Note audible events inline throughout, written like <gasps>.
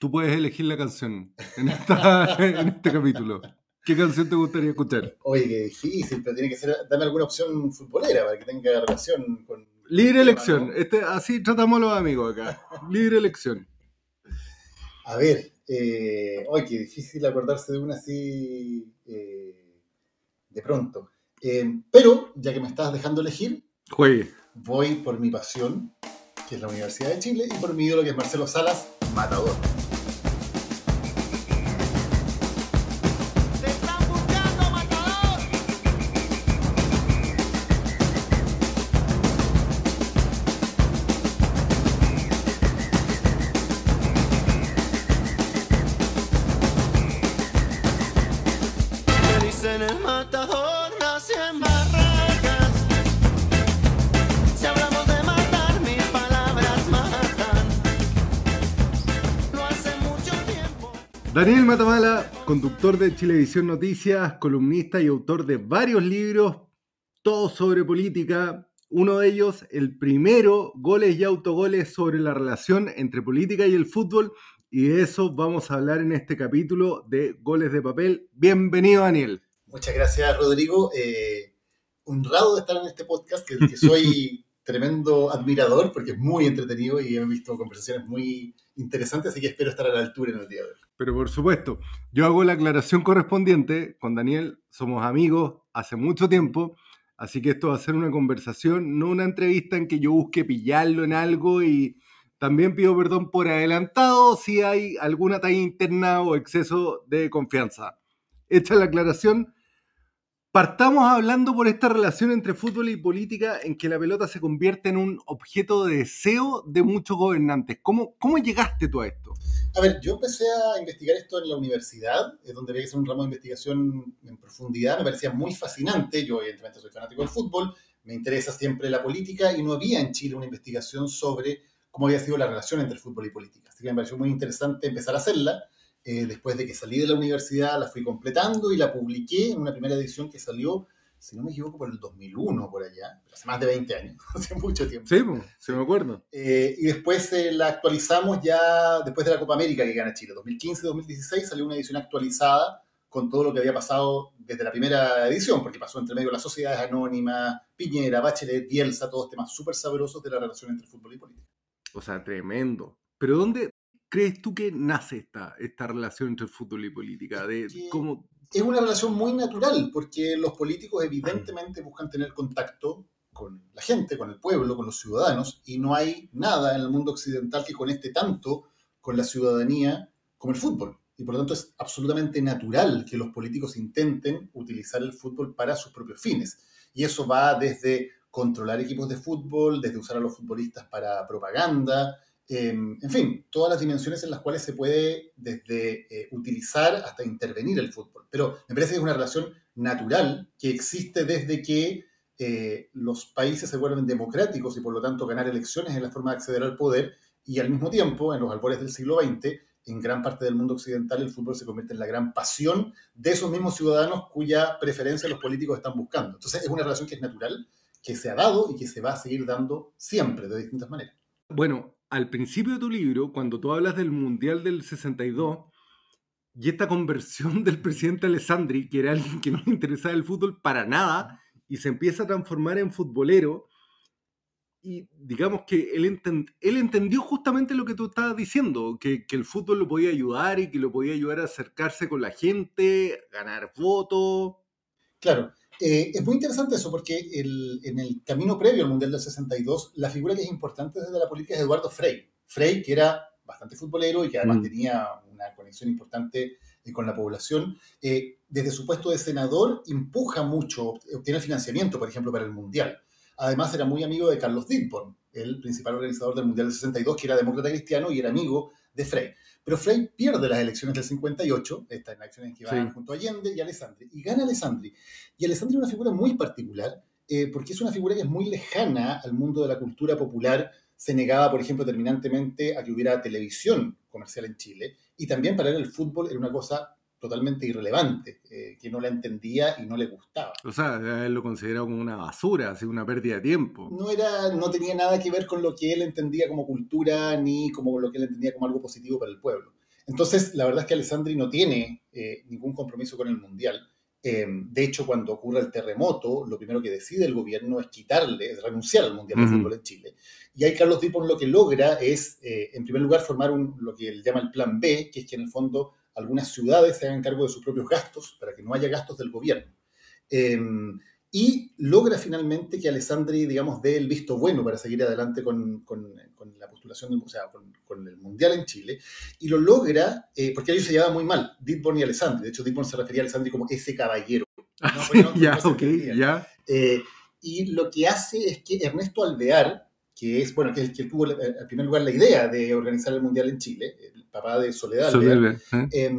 Tú puedes elegir la canción en, esta, <laughs> en este capítulo. ¿Qué canción te gustaría escuchar? Oye, qué difícil, pero tiene que ser. Dame alguna opción futbolera para que tenga relación con. Libre tema, elección. ¿no? Este, así tratamos a los amigos acá. Libre elección. A ver, eh, oye, qué difícil acordarse de una así eh, de pronto. Eh, pero, ya que me estás dejando elegir, Juegue. voy por mi pasión, que es la Universidad de Chile, y por mi ídolo, que es Marcelo Salas, matador. Daniel Matamala, conductor de Chilevisión Noticias, columnista y autor de varios libros, todos sobre política. Uno de ellos, el primero, Goles y Autogoles sobre la relación entre política y el fútbol. Y de eso vamos a hablar en este capítulo de Goles de Papel. Bienvenido, Daniel. Muchas gracias, Rodrigo. Eh, honrado de estar en este podcast, que, que soy <laughs> tremendo admirador, porque es muy entretenido y he visto conversaciones muy interesantes, así que espero estar a la altura en el día de hoy. Pero por supuesto, yo hago la aclaración correspondiente. Con Daniel somos amigos hace mucho tiempo, así que esto va a ser una conversación, no una entrevista en que yo busque pillarlo en algo y también pido perdón por adelantado si hay alguna talla interna o exceso de confianza. Hecha la aclaración, partamos hablando por esta relación entre fútbol y política en que la pelota se convierte en un objeto de deseo de muchos gobernantes. ¿Cómo, cómo llegaste tú a esto? A ver, yo empecé a investigar esto en la universidad, es donde había que hacer un ramo de investigación en profundidad, me parecía muy fascinante, yo evidentemente soy fanático del fútbol, me interesa siempre la política y no había en Chile una investigación sobre cómo había sido la relación entre fútbol y política. Así que me pareció muy interesante empezar a hacerla. Eh, después de que salí de la universidad, la fui completando y la publiqué en una primera edición que salió, si no me equivoco, por el 2001, por allá, hace más de 20 años, <laughs> hace mucho tiempo. Sí, se me acuerdo. Eh, y después eh, la actualizamos ya después de la Copa América que gana Chile. 2015-2016 salió una edición actualizada con todo lo que había pasado desde la primera edición, porque pasó entre medio las sociedades anónimas, Piñera, Bachelet, Bielsa, todos temas súper sabrosos de la relación entre fútbol y política. O sea, tremendo. Pero ¿dónde crees tú que nace esta, esta relación entre fútbol y política? De que- cómo... Es una relación muy natural, porque los políticos evidentemente buscan tener contacto con la gente, con el pueblo, con los ciudadanos, y no hay nada en el mundo occidental que conecte tanto con la ciudadanía como el fútbol. Y por lo tanto es absolutamente natural que los políticos intenten utilizar el fútbol para sus propios fines. Y eso va desde controlar equipos de fútbol, desde usar a los futbolistas para propaganda, eh, en fin, todas las dimensiones en las cuales se puede desde eh, utilizar hasta intervenir el fútbol. Pero me parece que es una relación natural que existe desde que eh, los países se vuelven democráticos y por lo tanto ganar elecciones es la forma de acceder al poder y al mismo tiempo, en los albores del siglo XX, en gran parte del mundo occidental el fútbol se convierte en la gran pasión de esos mismos ciudadanos cuya preferencia los políticos están buscando. Entonces es una relación que es natural, que se ha dado y que se va a seguir dando siempre, de distintas maneras. Bueno, al principio de tu libro, cuando tú hablas del Mundial del 62 y esta conversión del presidente Alessandri, que era alguien que no le interesaba el fútbol para nada, y se empieza a transformar en futbolero, y digamos que él, él entendió justamente lo que tú estabas diciendo, que, que el fútbol lo podía ayudar y que lo podía ayudar a acercarse con la gente, ganar votos. Claro, eh, es muy interesante eso porque el- en el camino previo al Mundial del 62, la figura que es importante desde la política es Eduardo Frei. Frei, que era bastante futbolero y que además Mm. tenía una conexión importante eh, con la población, eh, desde su puesto de senador empuja mucho, obtiene financiamiento, por ejemplo, para el Mundial. Además, era muy amigo de Carlos Dittborn, el principal organizador del Mundial del 62, que era demócrata cristiano y era amigo de Frey. Pero Frey pierde las elecciones del 58, estas elecciones que van Sí. junto a Allende y Alessandri, y gana Alessandri. Y Alessandri es una figura muy particular, eh, porque es una figura que es muy lejana al mundo de la cultura popular. Se negaba, por ejemplo, terminantemente a que hubiera televisión comercial en Chile, y también para él el fútbol era una cosa totalmente irrelevante, eh, que no la entendía y no le gustaba. O sea, él lo consideraba como una basura, así una pérdida de tiempo. no era, no tenía nada que ver con lo que él entendía como cultura ni como lo que él entendía como algo positivo para el pueblo. Entonces, la verdad es que Alessandri no tiene eh, ningún compromiso con el mundial. Eh, de hecho, cuando ocurre el terremoto, lo primero que decide el gobierno es quitarle, es renunciar al mundial de Ujú. fútbol en Chile. Y ahí Carlos Dipon lo que logra es, eh, en primer lugar, formar un, lo que él llama el plan B, que es que en el fondo algunas ciudades se hagan cargo de sus propios gastos para que no haya gastos del gobierno. Eh, y logra finalmente que Alessandri, digamos, dé el visto bueno para seguir adelante con, con- con la postulación, del- o sea, con, con el Mundial en Chile, y lo logra, eh, porque ellos se llevaban muy mal, Ditborn y Alessandri, de hecho Ditborn se refería a Alessandri como ese caballero. Ah, No, sí, porque no- <laughs> ya, no se ok, ya. Eh, y lo que hace es que Ernesto Alvear, que es, bueno, que es el que tuvo eh, en primer lugar la idea de organizar el Mundial en Chile, el papá de Soledad Soledad, ¿eh?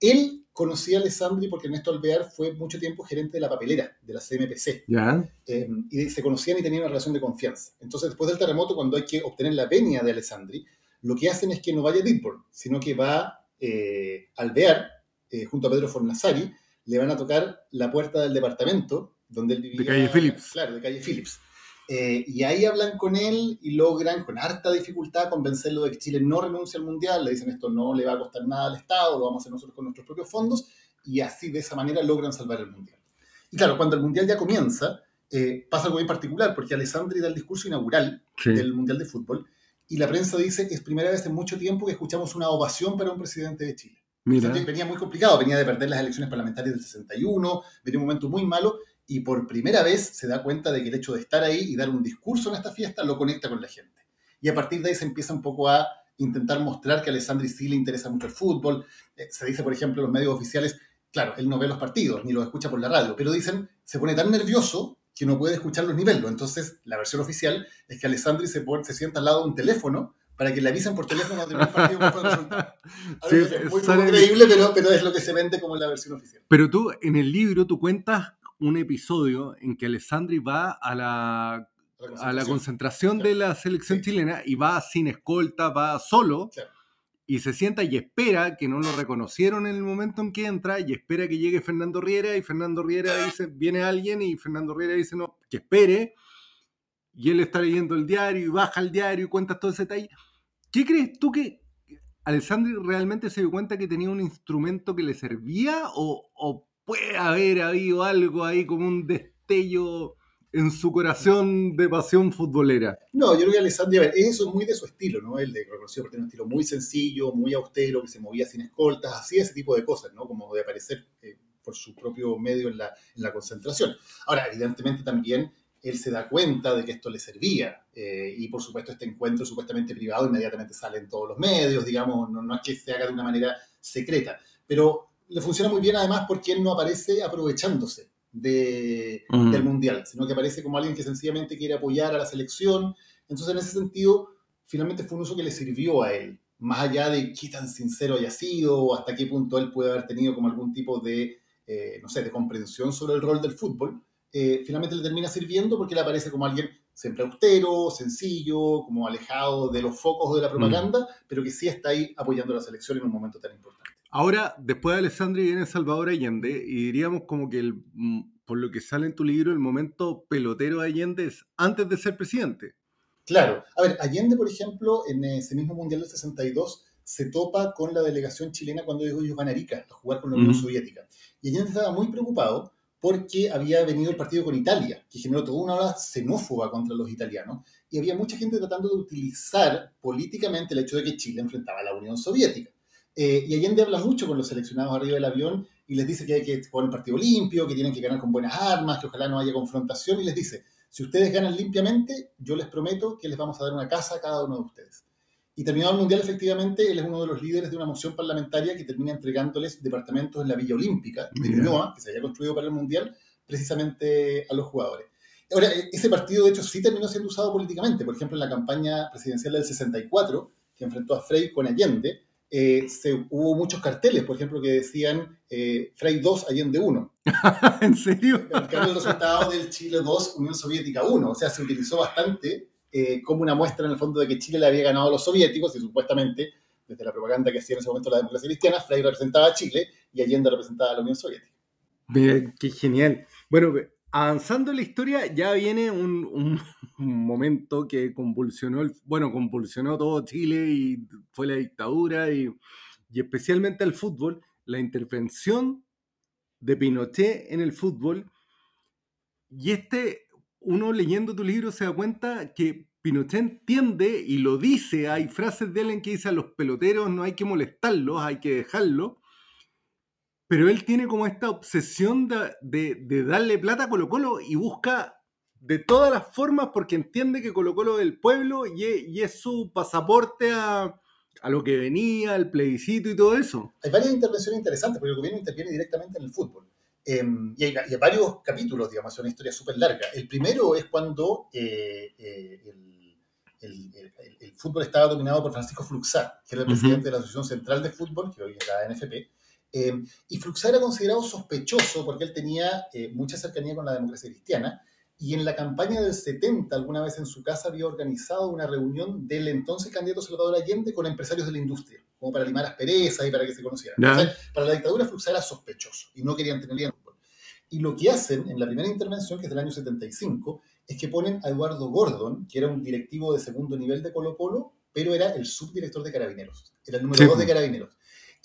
él conocía a Alessandri porque Ernesto Alvear fue mucho tiempo gerente de la papelera, de la CMPC, Ya. eh, y se conocían y tenían una relación de confianza. Entonces, después del terremoto, cuando hay que obtener la venia de Alessandri, lo que hacen es que no vaya Ditborn, sino que va eh, Alvear, eh, junto a Pedro Fornasari, le van a tocar la puerta del departamento donde él vivía. calle Phillips. Claro, de calle Phillips. Eh, y ahí hablan con él y logran, con harta dificultad, convencerlo de que Chile no renuncia al Mundial. Le dicen esto no le va a costar nada al Estado, lo vamos a hacer nosotros con nuestros propios fondos. Y así, de esa manera, logran salvar el Mundial. Y claro, cuando el Mundial ya comienza, eh, pasa algo bien particular, porque Alessandri da el discurso inaugural Sí. del Mundial de Fútbol y la prensa dice que es primera vez en mucho tiempo que escuchamos una ovación para un presidente de Chile. Mira. O sea, que venía muy complicado, venía de perder las elecciones parlamentarias del 61, venía un momento muy malo y por primera vez se da cuenta de que el hecho de estar ahí y dar un discurso en esta fiesta lo conecta con la gente. Y a partir de ahí se empieza un poco a intentar mostrar que a Alessandri sí le interesa mucho el fútbol. Eh, se dice, por ejemplo, en los medios oficiales, claro, él no ve los partidos ni los escucha por la radio, pero dicen, se pone tan nervioso que no puede escucharlos ni verlos. Entonces, la versión oficial es que Alessandri se, pone- se sienta al lado de un teléfono para que le avisen por teléfono cuando termine el partido cuál fue el resultado. <laughs> A Sí, ver, es muy creíble, pero es lo que se vende como la versión oficial. Pero tú, en el libro, tú cuentas un episodio en que Alessandri va a la, a la concentración de la selección Sí. chilena y va sin escolta, va solo Claro. y se sienta y espera que no lo reconocieron en el momento en que entra y espera que llegue Fernando Riera y Fernando Riera dice, viene alguien y Fernando Riera dice, no, que espere y él está leyendo el diario y baja el diario y cuenta todo ese detalle. ¿Qué crees tú que Alessandri realmente se dio cuenta que tenía un instrumento que le servía o, o puede haber habido algo ahí como un destello en su corazón de pasión futbolera? No, yo creo que Alessandri, a ver, eso es muy de su estilo, ¿no? Él de reconocido por tener un estilo muy sencillo, muy austero, que se movía sin escoltas, hacía ese tipo de cosas, ¿no? Como de aparecer eh, por su propio medio en la, en la concentración. Ahora, evidentemente también él se da cuenta de que esto le servía eh, y por supuesto este encuentro supuestamente privado inmediatamente sale en todos los medios, digamos, no, no es que se haga de una manera secreta, pero le funciona muy bien además porque él no aparece aprovechándose de, Mm. del mundial, sino que aparece como alguien que sencillamente quiere apoyar a la selección. Entonces, en ese sentido, finalmente fue un uso que le sirvió a él, más allá de qué tan sincero haya sido o hasta qué punto él puede haber tenido como algún tipo de, eh, no sé, de comprensión sobre el rol del fútbol. eh, finalmente le termina sirviendo porque él aparece como alguien siempre austero, sencillo, como alejado de los focos de la propaganda, pero que sí está ahí apoyando a la selección en un momento tan importante. Ahora, después de Alessandri viene Salvador Allende y diríamos como que, el, mm, por lo que sale en tu libro, el momento pelotero de Allende es antes de ser presidente. Claro. A ver, Allende, por ejemplo, en ese mismo Mundial del 62, se topa con la delegación chilena cuando ellos van a Arica a jugar con la Unión. Soviética. Y Allende estaba muy preocupado porque había venido el partido con Italia, que generó toda una ola xenófoba contra los italianos. Y había mucha gente tratando de utilizar políticamente el hecho de que Chile enfrentaba a la Unión Soviética. Eh, y Allende habla mucho con los seleccionados arriba del avión y les dice que hay que jugar un partido limpio, que tienen que ganar con buenas armas, que ojalá no haya confrontación. Y les dice, si ustedes ganan limpiamente, yo les prometo que les vamos a dar una casa a cada uno de ustedes. Y terminado el Mundial, efectivamente, él es uno de los líderes de una moción parlamentaria que termina entregándoles departamentos en la Villa Olímpica de. Ñuñoa, que se había construido para el Mundial, precisamente a los jugadores. Ahora, e- ese partido, de hecho, sí terminó siendo usado políticamente. Por ejemplo, en la campaña presidencial del 64, que enfrentó a Frey con Allende, eh, se, hubo muchos carteles, por ejemplo, que decían eh, Frey 2, Allende 1. <laughs> ¿En serio? Marcando el resultado del Chile 2, Unión Soviética 1. O sea, se utilizó bastante eh, como una muestra en el fondo de que Chile le había ganado a los soviéticos y supuestamente, desde la propaganda que hacía en ese momento la democracia cristiana, Frey representaba a Chile y Allende representaba a la Unión Soviética. Mira, qué genial. Bueno, avanzando en la historia, ya viene <laughs> un, momento que convulsionó, el- bueno, convulsionó todo Chile y fue la dictadura y, y especialmente el fútbol, la intervención de Pinochet en el fútbol. Y este, uno leyendo tu libro se da cuenta que Pinochet entiende y lo dice, hay frases de él en que dice a los peloteros no hay que molestarlos, hay que dejarlos. Pero él tiene como esta obsesión de, de- de darle plata a Colo Colo y busca de todas las formas porque entiende que Colo Colo es del pueblo y es, y es su pasaporte a, a lo que venía, al plebiscito y todo eso. hay varias intervenciones interesantes, porque el gobierno interviene directamente en el fútbol. Eh, y, hay, y hay varios capítulos, digamos, es una historia súper larga. El primero es cuando eh, eh, el, el- el- el fútbol estaba dominado por Francisco Fluxá, que era el presidente de la Asociación Central de Fútbol, que hoy es la NFP. Eh, y Fluxá era considerado sospechoso porque él tenía eh, mucha cercanía con la democracia cristiana. Y en la campaña del 70, alguna vez en su casa había organizado una reunión del entonces candidato Salvador Allende con empresarios de la industria, como para limar asperezas y para que se conocieran. Entonces, para la dictadura Fluxá era sospechoso y no querían fútbol. Y lo que hacen en la primera intervención, que es del año 75, es que ponen a Eduardo Gordon, que era un directivo de segundo nivel de Colo Colo, pero era el subdirector de Carabineros, era el número Sí, dos de pues. Carabineros.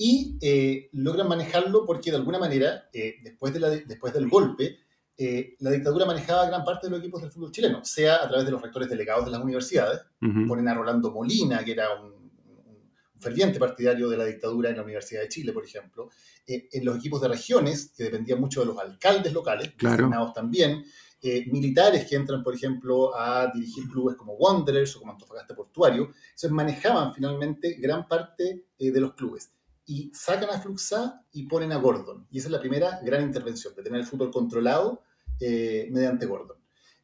Y eh, logran manejarlo porque de alguna manera, eh, después, de la, después del golpe, eh, la dictadura manejaba gran parte de los equipos del fútbol chileno, sea a través de los rectores delegados de las universidades, Ujú. ponen a Rolando Molina, que era un, un ferviente partidario de la dictadura en la Universidad de Chile, por ejemplo, en los equipos de regiones, que dependían mucho de los alcaldes locales, Claro. designados también, eh, militares que entran, por ejemplo, a dirigir clubes como Wanderers o como Antofagasta Portuario, entonces manejaban finalmente gran parte eh, de los clubes. Y sacan a Fluxá y ponen a Gordon. Y esa es la primera gran intervención, de tener el fútbol controlado eh, mediante Gordon.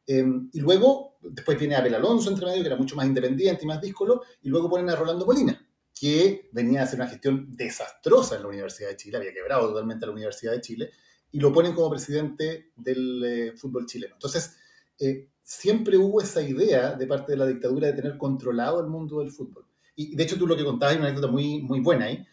Eh, y luego, después viene Abel Alonso entre medio, que era mucho más independiente y más díscolo, y luego ponen a Rolando Molina, que venía a hacer una gestión desastrosa en la Universidad de Chile, había quebrado totalmente la Universidad de Chile, y lo ponen como presidente del eh, fútbol chileno. Entonces, eh, siempre hubo esa idea de parte de la dictadura de tener controlado el mundo del fútbol. Y de hecho, tú lo que contabas, hay una anécdota muy, muy buena ahí,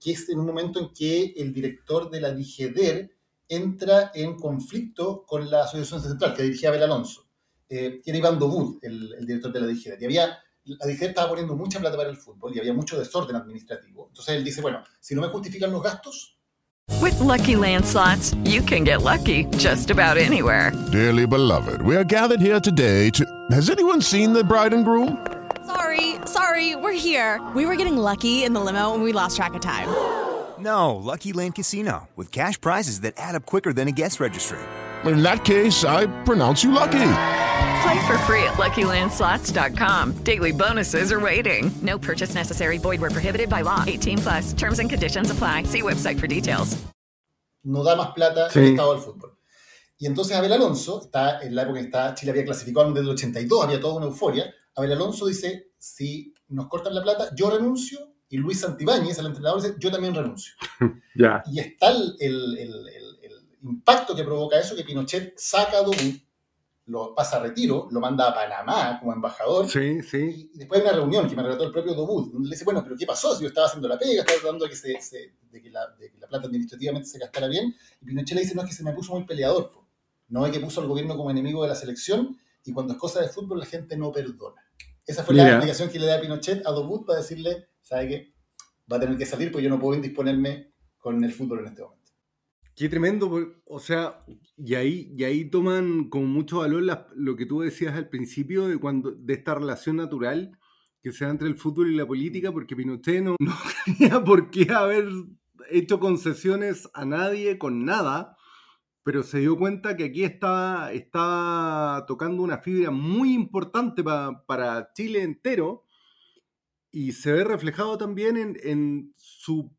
que es en un momento en que el director de la DIGEDER entra en conflicto con la Asociación Central, que dirigía Abel Alonso, eh, que era Iván Dobud, el, el director de la DIGEDER. Y había, la DIGEDER estaba poniendo mucha plata para el fútbol y había mucho desorden administrativo. Entonces él dice, bueno, si no me justifican los gastos, With Lucky Land slots, you can get lucky just about anywhere. Dearly beloved, we are gathered here today to. Has anyone seen the bride and groom? Sorry, sorry, we're here. We were getting lucky in the limo and we lost track of time. <gasps> No, Lucky Land Casino, with cash prizes that add up quicker than a guest registry. In that case, I pronounce you lucky. Play for free at LuckyLandSlots.com. Daily bonuses are waiting. No purchase necessary. Void where prohibited by law. 18 plus. Terms and conditions apply. See website for details. no da más plata Sí. el Estado al fútbol. Y entonces Abel Alonso, está en la época en que está, Chile había clasificado desde el 82, había toda una euforia. Abel Alonso dice, si nos cortan la plata, yo renuncio. Y Luis Santibáñez, el entrenador, dice, yo también renuncio. <laughs> Ya. Y está el, el- el- el- el impacto que provoca eso, que Pinochet saca a Dobut, lo pasa a retiro, lo manda a Panamá como embajador, Sí, sí. y después hay una reunión que me relató el propio Dobut, donde le dice, bueno, pero ¿qué pasó? Si yo estaba haciendo la pega, estaba tratando de que, se, se- de que, la, de que la plata administrativamente se gastara bien, y Pinochet le dice, no, es que se me puso muy peleador, po. no es que puso al gobierno como enemigo de la selección, y cuando es cosa de fútbol la gente no perdona. Esa fue la Mira. explicación que le da Pinochet a Dobut para decirle, ¿sabe qué? Va a tener que salir, pues yo no puedo indisponerme con el fútbol en este momento. Qué tremendo, por- o sea, y ahí, y ahí toman con mucho valor las- lo que tú decías al principio de cuando de esta relación natural que se da entre el fútbol y la política, porque Pinochet no, <laughs> no tenía por qué haber hecho concesiones a nadie con nada, pero se dio cuenta que aquí estaba, estaba tocando una fibra muy importante pa- para Chile entero y se ve reflejado también en, en su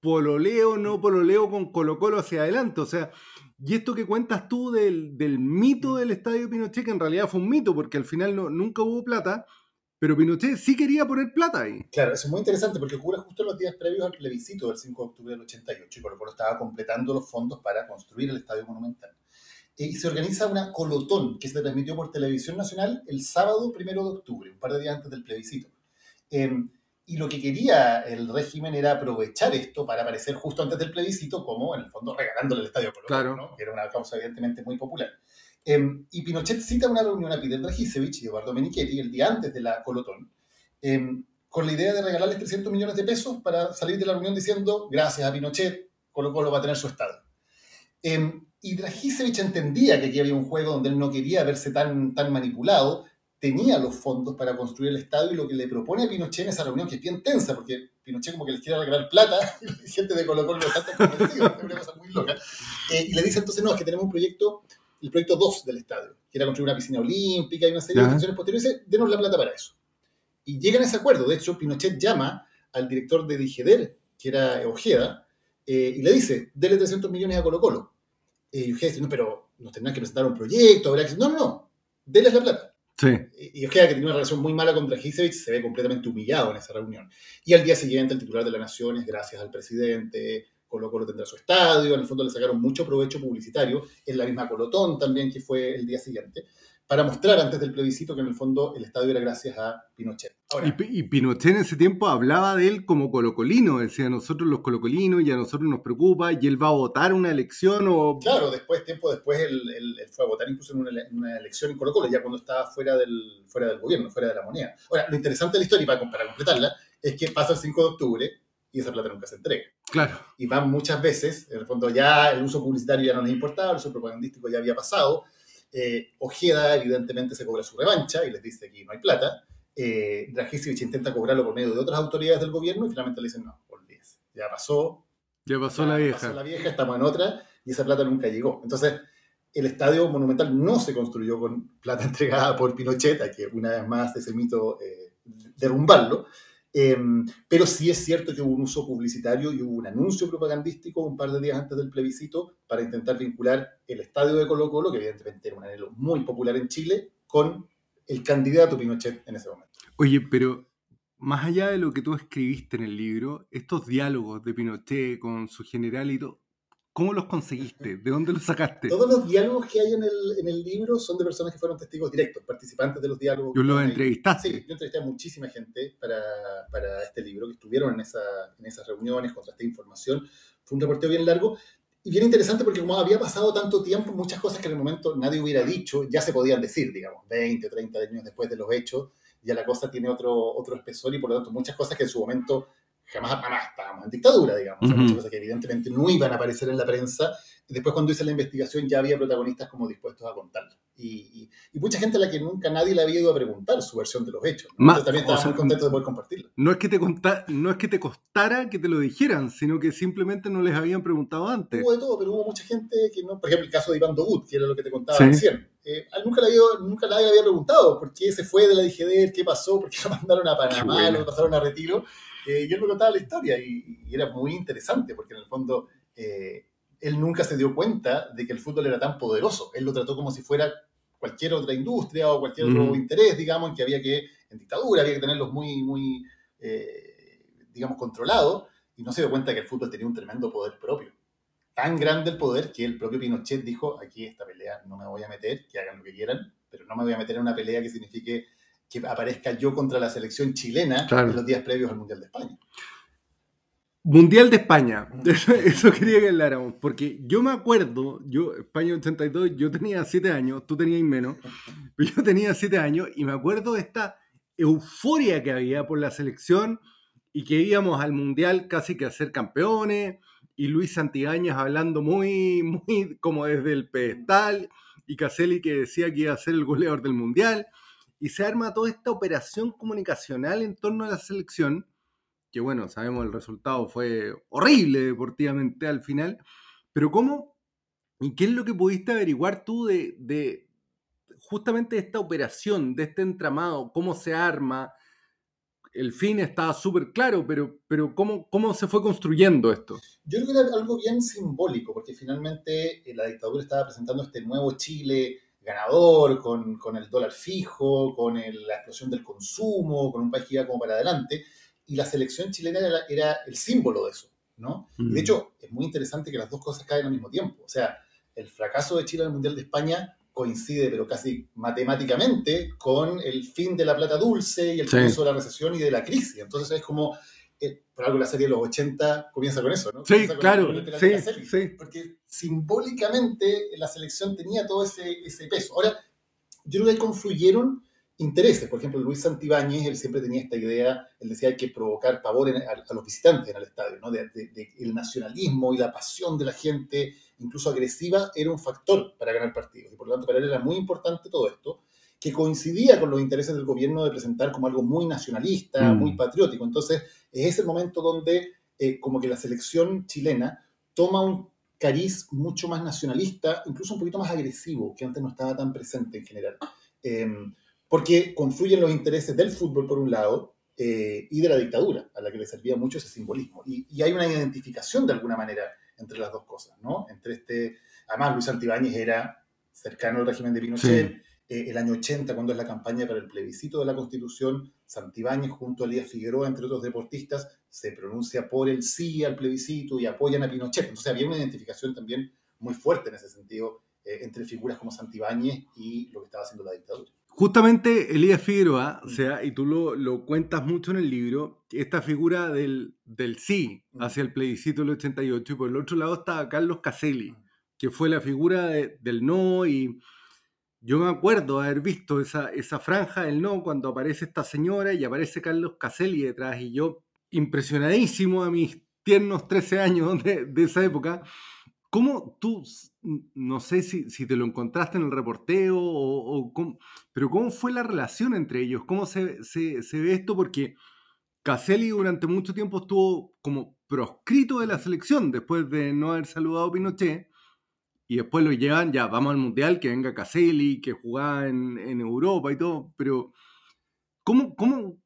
pololeo, no pololeo con Colo Colo hacia adelante. O sea, Y esto que cuentas tú del, del mito del estadio Pinochet, que en realidad fue un mito, porque al final no, nunca hubo plata, pero Pinochet sí quería poner plata ahí. Claro, eso es muy interesante porque ocurre justo en los días previos al plebiscito del 5 de octubre del 88 y Colo Colo estaba completando los fondos para construir el Estadio Monumental. Y se organiza una colotón que se transmitió por Televisión Nacional el sábado 1 de octubre, un par de días antes del plebiscito. Em, y lo que quería el régimen era aprovechar esto para aparecer justo antes del plebiscito como, en el fondo, regalándole el Estadio Colo, Claro. ¿no? que era una causa evidentemente muy popular. Em, y Pinochet cita una reunión a Peter Dragisevich y Eduardo Menichetti el día antes de la colotón, em, con la idea de regalarles 300 millones de pesos para salir de la reunión diciendo, gracias a Pinochet, Colo Colo va a tener su estadio. Em, y Dragisevich entendía que aquí había un juego donde él no quería verse tan, tan manipulado, tenía los fondos para construir el estadio y lo que le propone a Pinochet en esa reunión, que es bien tensa, porque Pinochet como que les quiere regalar plata, <laughs> y gente de Colo Colo no está tan convencido, es una cosa muy loca. Eh, y le dice entonces, no, es que tenemos un proyecto, el proyecto 2 del estadio, que era construir una piscina olímpica y una serie de funciones posteriores, denos la plata para eso. Y llegan a ese acuerdo, de hecho, Pinochet llama al director de Digeder, que era Ojeda, eh, y le dice, dele 300 millones a Colo Colo. Eh, y Ojeda dice, no, pero nos tendrán que presentar un proyecto, habrá que... No, no, no, denles la plata. Sí. Y Ojeda, que tenía una relación muy mala con Dragisevich, se ve completamente humillado en esa reunión. Y al día siguiente, el titular de la Nación es gracias al presidente, Colo Colo tendrá su estadio, en el fondo le sacaron mucho provecho publicitario, en la misma Colotón también, que fue el día siguiente, para mostrar antes del plebiscito que en el fondo el estadio era gracias a Pinochet. Ahora, Y, Pi- y Pinochet en ese tiempo hablaba de él como colocolino, decía nosotros los colocolinos y a nosotros nos preocupa y él va a votar una elección o... Claro, después, tiempo después, él, él- él fue a votar incluso en una, ele- en una elección en Colo Colo, ya cuando estaba fuera del, fuera del gobierno, fuera de la moneda. Ahora, lo interesante de la historia, para, para completarla, es que pasa el 5 de octubre y esa plata nunca se entrega. Claro. Y van muchas veces, en el fondo ya el uso publicitario ya no les importaba, el uso propagandístico ya había pasado. Eh, Ojeda evidentemente se cobra su revancha y les dice aquí no hay plata. Eh, Dragisevich intenta cobrarlo por medio de otras autoridades del gobierno y finalmente le dicen no, olvídese, ya pasó, Ya pasó ya la vieja. pasó la vieja, estamos en otra y esa plata nunca llegó. Entonces, el estadio monumental no se construyó con plata <laughs> entregada por Pinochet, hay que una vez más ese mito eh, derrumbarlo. Eh, pero sí es cierto que hubo un uso publicitario y hubo un anuncio propagandístico un par de días antes del plebiscito para intentar vincular el estadio de Colo Colo, que evidentemente era un anhelo muy popular en Chile, con el candidato Pinochet en ese momento. Oye, pero más allá de lo que tú escribiste en el libro, estos diálogos de Pinochet con su general y todo, ¿cómo los conseguiste? ¿De dónde los sacaste? Todos los diálogos que hay en el, en el libro son de personas que fueron testigos directos, participantes de los diálogos. Yo los entrevistaste. Sí, yo entrevisté a muchísima gente para, para este libro, que estuvieron en, esa, en esas reuniones, contrasté información. Fue un reporteo bien largo y bien interesante porque como había pasado tanto tiempo, muchas cosas que en el momento nadie hubiera dicho ya se podían decir, digamos, 20, 30 años después de los hechos, ya la cosa tiene otro, otro espesor y por lo tanto muchas cosas que en su momento jamás, jamás estábamos en dictadura, digamos, O sea, Ujú. muchas cosas que evidentemente no iban a aparecer en la prensa. Después cuando hice la investigación ya había protagonistas como dispuestos a contarla. Y, y- y mucha gente a la que nunca nadie le había ido a preguntar su versión de los hechos. ¿no? También o estaba sea, muy contento de poder compartirla. No es, que te conta- no es que te costara que te lo dijeran, sino que simplemente no les habían preguntado antes. Hubo de todo, pero hubo mucha gente que no, por ejemplo, el caso de Iván Dogut, que era lo que te contaba Sí. recién. Eh, nunca, le había, nunca nadie le había preguntado por qué se fue de la DGD, qué pasó, por qué lo <laughs> mandaron a Panamá, lo pasaron a retiro. Eh, y él me contaba la historia y, y era muy interesante porque en el fondo eh, él nunca se dio cuenta de que el fútbol era tan poderoso. Él lo trató como si fuera cualquier otra industria o cualquier otro interés, digamos, en que había que, en dictadura, había que tenerlos muy, muy, eh, digamos, controlados y no se dio cuenta que el fútbol tenía un tremendo poder propio tan grande el poder que el propio Pinochet dijo, aquí esta pelea no me voy a meter, que hagan lo que quieran, pero no me voy a meter en una pelea que signifique que aparezca yo contra la selección chilena Claro. en los días previos al Mundial de España. Mundial de España. <laughs> Eso, eso quería que habláramos. Porque yo me acuerdo, yo, España 82, yo tenía 7 años, tú tenías menos, pero <laughs> yo tenía 7 años y me acuerdo de esta euforia que había por la selección y que íbamos al Mundial casi que a ser campeones y Luis Santigañas hablando muy, muy como desde el pedestal y Caselli que decía que iba a ser el goleador del Mundial y se arma toda esta operación comunicacional en torno a la selección que bueno, sabemos el resultado fue horrible deportivamente al final, pero ¿cómo y qué es lo que pudiste averiguar tú de, justamente esta operación, de este entramado, cómo se arma, el fin estaba súper claro, pero, pero ¿cómo, ¿cómo se fue construyendo esto? Yo creo que era algo bien simbólico, porque finalmente eh, la dictadura estaba presentando este nuevo Chile ganador, con, con el dólar fijo, con el- la explosión del consumo, con un país que iba como para adelante, y la selección chilena era, era el símbolo de eso, ¿no? Y de hecho, es muy interesante que las dos cosas caen al mismo tiempo. O sea, el fracaso de Chile en el Mundial de España coincide, pero casi matemáticamente, con el fin de la plata dulce y el Sí. comienzo de la recesión y de la crisis. Entonces es como, por algo la serie de los 80 comienza con eso, ¿no? Sí, Comienza claro, el sí, Caselli, sí. Porque simbólicamente la selección tenía todo ese, ese peso. Ahora, yo creo que ahí confluyeron intereses. Por ejemplo, Luis Santibáñez, él siempre tenía esta idea, él decía hay que provocar pavor en- a, a los visitantes en el estadio, ¿no? De, de- de el nacionalismo y la pasión de la gente, incluso agresiva, era un factor para ganar partidos. Y por lo tanto, para él era muy importante todo esto, que coincidía con los intereses del gobierno de presentar como algo muy nacionalista, Mm. muy patriótico. Entonces, es el momento donde eh, como que la selección chilena toma un cariz mucho más nacionalista, incluso un poquito más agresivo, que antes no estaba tan presente en general. Eh, porque confluyen los intereses del fútbol, por un lado, eh, y de la dictadura, a la que le servía mucho ese simbolismo. Y, y hay una identificación, de alguna manera, entre las dos cosas, ¿no? Entre este... Además, Luis Antibáñez era cercano al régimen de Pinochet. Sí. Eh, el año 80, cuando es la campaña para el plebiscito de la Constitución, Santibáñez junto a Elías Figueroa, entre otros deportistas, se pronuncia por el sí al plebiscito y apoyan a Pinochet. Entonces había una identificación también muy fuerte en ese sentido eh, entre figuras como Santibáñez y lo que estaba haciendo la dictadura. Justamente Elías Figueroa, o sea, y tú lo, lo cuentas mucho en el libro, esta figura del, del sí hacia el plebiscito del 88, y por el otro lado está Carlos Caselli, que fue la figura de- del no, y yo me acuerdo haber visto esa, esa franja del no cuando aparece esta señora y aparece Carlos Caselli detrás, y yo, impresionadísimo a mis tiernos 13 años de, de esa época, ¿Cómo tú, no sé si, si te lo encontraste en el reporteo, o, o cómo- pero cómo fue la relación entre ellos? ¿Cómo se, se- se ve esto? Porque Caselli durante mucho tiempo estuvo como proscrito de la selección después de no haber saludado a Pinochet, y después lo llevan, ya, vamos al Mundial, que venga Caselli, que jugaba en, en Europa y todo, pero ¿cómo, cómo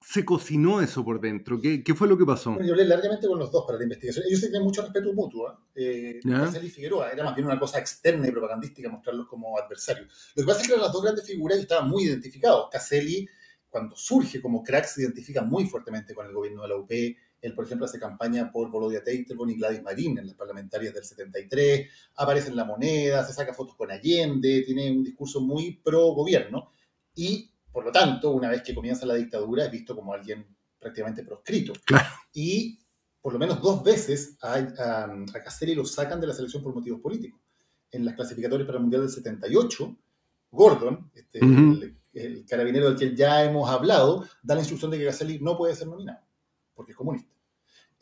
se cocinó eso por dentro? ¿Qué, qué fue lo que pasó? Bueno, yo hablé largamente con los dos para la investigación. Ellos tienen mucho respeto mutuo. ¿eh? Eh. Caselli y Figueroa era más bien una cosa externa y propagandística mostrarlos como adversarios. Lo que pasa es que eran las dos grandes figuras y estaban muy identificados. Caselli, cuando surge como crack, se identifica muy fuertemente con el gobierno de la UP. Él, por ejemplo, hace campaña por Volodya Teitelborn y Gladys Marín en las parlamentarias del 73, aparece en La Moneda, se saca fotos con Allende, tiene un discurso muy pro gobierno y, por lo tanto, una vez que comienza la dictadura, es visto como alguien prácticamente proscrito. Y por lo menos dos veces a, a, lo sacan de la selección por motivos políticos. En las clasificatorias para el Mundial del 78, Gordon, este, el, el carabinero del que ya hemos hablado, da la instrucción de que Caselli no puede ser nominado, porque es comunista.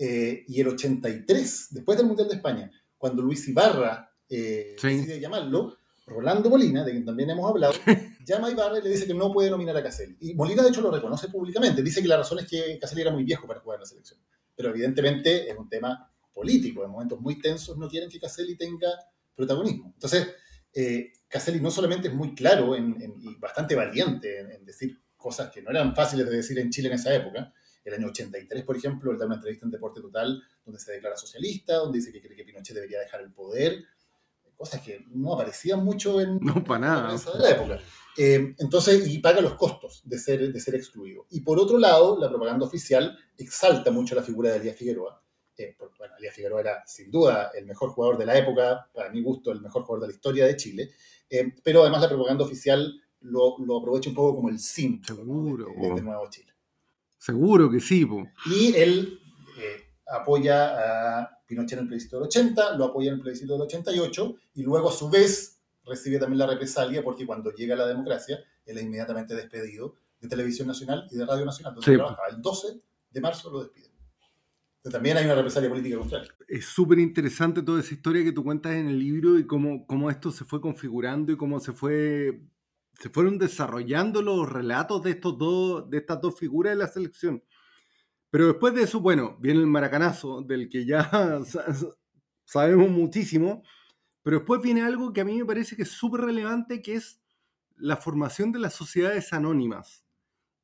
Eh, y el 83, después del Mundial de España, cuando Luis Ibarra eh, Sí. decide llamarlo, Rolando Molina, de quien también hemos hablado, <laughs> llama a Ibarra y le dice que no puede nominar a Caselli. Y Molina, de hecho, lo reconoce públicamente. Dice que la razón es que Caselli era muy viejo para jugar en la selección. Pero evidentemente es un tema político. En momentos muy tensos no quieren que Caselli tenga protagonismo. Entonces, eh, Caselli no solamente es muy claro en- en- y bastante valiente en, en decir cosas que no eran fáciles de decir en Chile en esa época. El año 83, por ejemplo, él da una entrevista en Deporte Total donde se declara socialista, donde dice que cree que Pinochet debería dejar el poder, cosas que no aparecían mucho en, <laughs> No, para la nada. de la época. Eh, entonces, y paga los costos de ser, de ser excluido. Y por otro lado, la propaganda oficial exalta mucho la figura de Elías Figueroa. Eh, porque, bueno, Elías Figueroa era sin duda el mejor jugador de la época, para mi gusto, el mejor jugador de la historia de Chile. Eh, pero además la propaganda oficial lo, lo aprovecha un poco como el símbolo de, de po. este nuevo Chile. Seguro que sí, po. Y él eh, apoya a Pinochet en el plebiscito del 80, lo apoya en el plebiscito del 88, y luego a su vez recibe también la represalia porque cuando llega la democracia, él es inmediatamente despedido de Televisión Nacional y de Radio Nacional, donde Sí. trabajaba. El 12 de marzo lo despiden. Entonces, también hay una represalia política contra él. Es súper interesante toda esa historia que tú cuentas en el libro y cómo, cómo esto se fue configurando y cómo se fue se fueron desarrollando los relatos de estos dos de estas dos figuras de la selección. Pero después de eso, bueno, viene el maracanazo del que ya <laughs> sa- sa- sabemos muchísimo, pero después viene algo que a mí me parece que es súper relevante, que es la formación de las sociedades anónimas.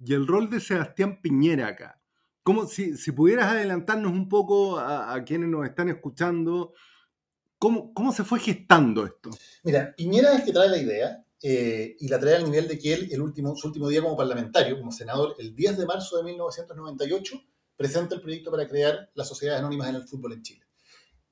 y el rol de Sebastián Piñera acá. ¿Cómo, si, si pudieras adelantarnos un poco a, a quienes nos están escuchando, ¿cómo, ¿cómo se fue gestando esto? Mira, Piñera es el que trae la idea eh, y la trae al nivel de que él, el último, su último día como parlamentario, como senador, el 10 de marzo de 1998, presenta el proyecto para crear las sociedades anónimas en el fútbol en Chile.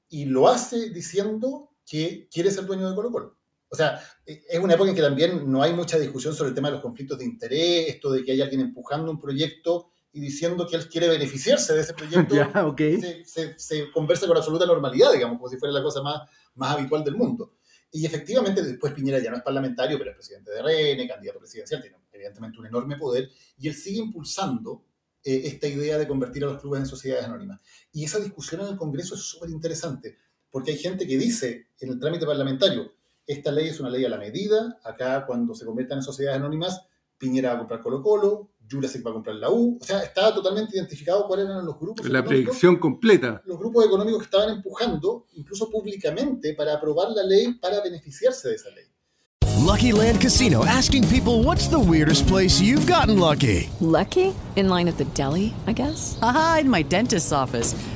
Y lo hace diciendo que quiere ser dueño de Colo Colo. O sea, eh, es una época en que también no hay mucha discusión sobre el tema de los conflictos de interés, esto de que hay alguien empujando un proyecto y diciendo que él quiere beneficiarse de ese proyecto, <laughs> se- se conversa con absoluta normalidad, digamos, como si fuera la cosa más, más habitual del mundo. Y efectivamente, después Piñera ya no es parlamentario, pero es presidente de RN, candidato presidencial, tiene evidentemente un enorme poder, y él sigue impulsando eh, esta idea de convertir a los clubes en sociedades anónimas. Y esa discusión en el Congreso es súper interesante, porque hay gente que dice en el trámite parlamentario, esta ley es una ley a la medida, acá cuando se conviertan en sociedades anónimas, Piñera va a comprar Colo Colo, Jurasek va a comprar la U, o sea, estaba totalmente identificado cuáles eran los grupos La predicción completa. los grupos económicos que estaban empujando, incluso públicamente, para aprobar la ley para beneficiarse de esa ley. Lucky Land Casino asking people what's the weirdest place you've gotten lucky? Lucky? In line at the deli, I guess? Aha, in my dentist's office.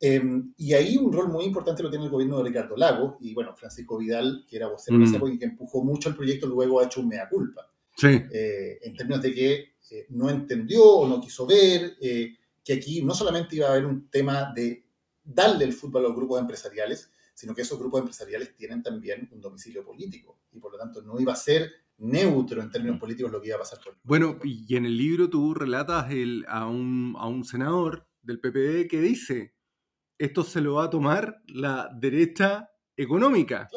Eh, y ahí un rol muy importante lo tiene el gobierno de Ricardo Lago y, bueno, Francisco Vidal, que era vocero Mm. época y que empujó mucho el proyecto, luego ha hecho un mea culpa. Sí. eh, en términos de que eh, no entendió o no quiso ver eh, que aquí no solamente iba a haber un tema de darle el fútbol a los grupos empresariales, sino que esos grupos empresariales tienen también un domicilio político y por lo tanto no iba a ser neutro en términos políticos lo que iba a pasar con Bueno, y en el libro tú relatas el- a, un, a un senador del PPD que dice, esto se lo va a tomar la derecha económica.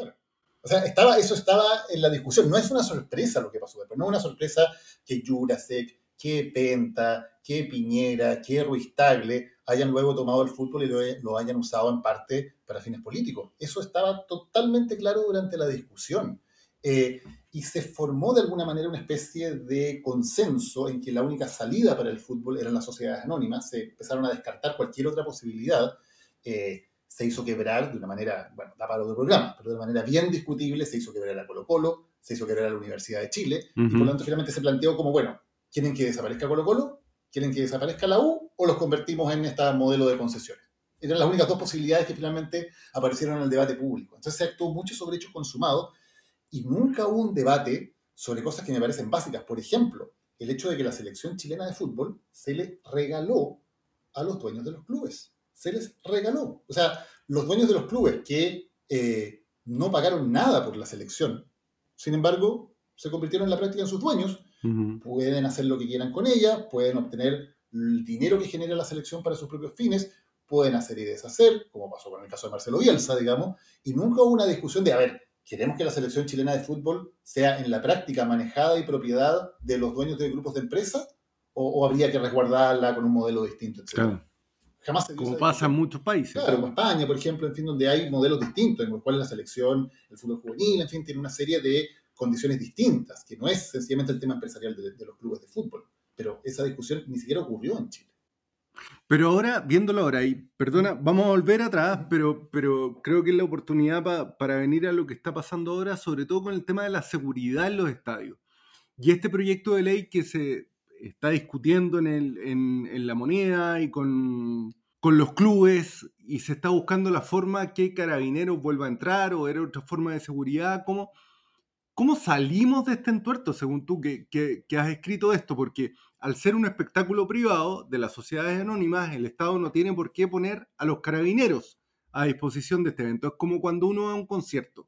O sea, estaba, eso estaba en la discusión. No es una sorpresa lo que pasó después. No es una sorpresa que Jurasek, que Penta, que Piñera, que Ruiz Tagle hayan luego tomado el fútbol y lo, lo hayan usado en parte para fines políticos. Eso estaba totalmente claro durante la discusión. Eh, y se formó de alguna manera una especie de consenso en que la única salida para el fútbol eran las sociedades anónimas. Se empezaron a descartar cualquier otra posibilidad. Eh, se hizo quebrar de una manera, bueno, da para otro programa, pero de una manera bien discutible, se hizo quebrar a Colo Colo, se hizo quebrar a la Universidad de Chile, y por lo tanto finalmente se planteó como, bueno, ¿quieren que desaparezca Colo Colo? ¿Quieren que desaparezca la U? ¿O los convertimos en este modelo de concesiones? Eran las únicas dos posibilidades que finalmente aparecieron en el debate público. Entonces se actuó mucho sobre hechos consumados y nunca hubo un debate sobre cosas que me parecen básicas. Por ejemplo, el hecho de que la selección chilena de fútbol se le regaló a los dueños de los clubes. Se les regaló. O sea, los dueños de los clubes que eh, no pagaron nada por la selección, sin embargo, se convirtieron en la práctica en sus dueños, pueden hacer lo que quieran con ella, pueden obtener el dinero que genera la selección para sus propios fines, pueden hacer y deshacer, como pasó con el caso de Marcelo Bielsa, digamos, y nunca hubo una discusión de, a ver, ¿queremos que la selección chilena de fútbol sea en la práctica manejada y propiedad de los dueños de grupos de empresa? ¿O, o habría que resguardarla con un modelo distinto, etcétera? Claro. Jamás se Como pasa en muchos países. Claro, como España, por ejemplo, en fin, donde hay modelos distintos, en los cuales la selección, el fútbol juvenil, en fin, tiene una serie de condiciones distintas, que no es sencillamente el tema empresarial de, de los clubes de fútbol. Pero esa discusión ni siquiera ocurrió en Chile. Pero ahora, viéndolo ahora, y perdona, vamos a volver atrás, pero, pero creo que es la oportunidad pa- para venir a lo que está pasando ahora, sobre todo con el tema de la seguridad en los estadios. Y este proyecto de ley que se está discutiendo en, el- en- la moneda y con, con los clubes, y se está buscando la forma que Carabineros vuelva a entrar o era otra forma de seguridad, ¿cómo, ¿Cómo salimos de este entuerto, según tú, que, que- que has escrito esto? Porque al ser un espectáculo privado de las sociedades anónimas, el Estado no tiene por qué poner a los carabineros a disposición de este evento. Es como cuando uno va a un concierto.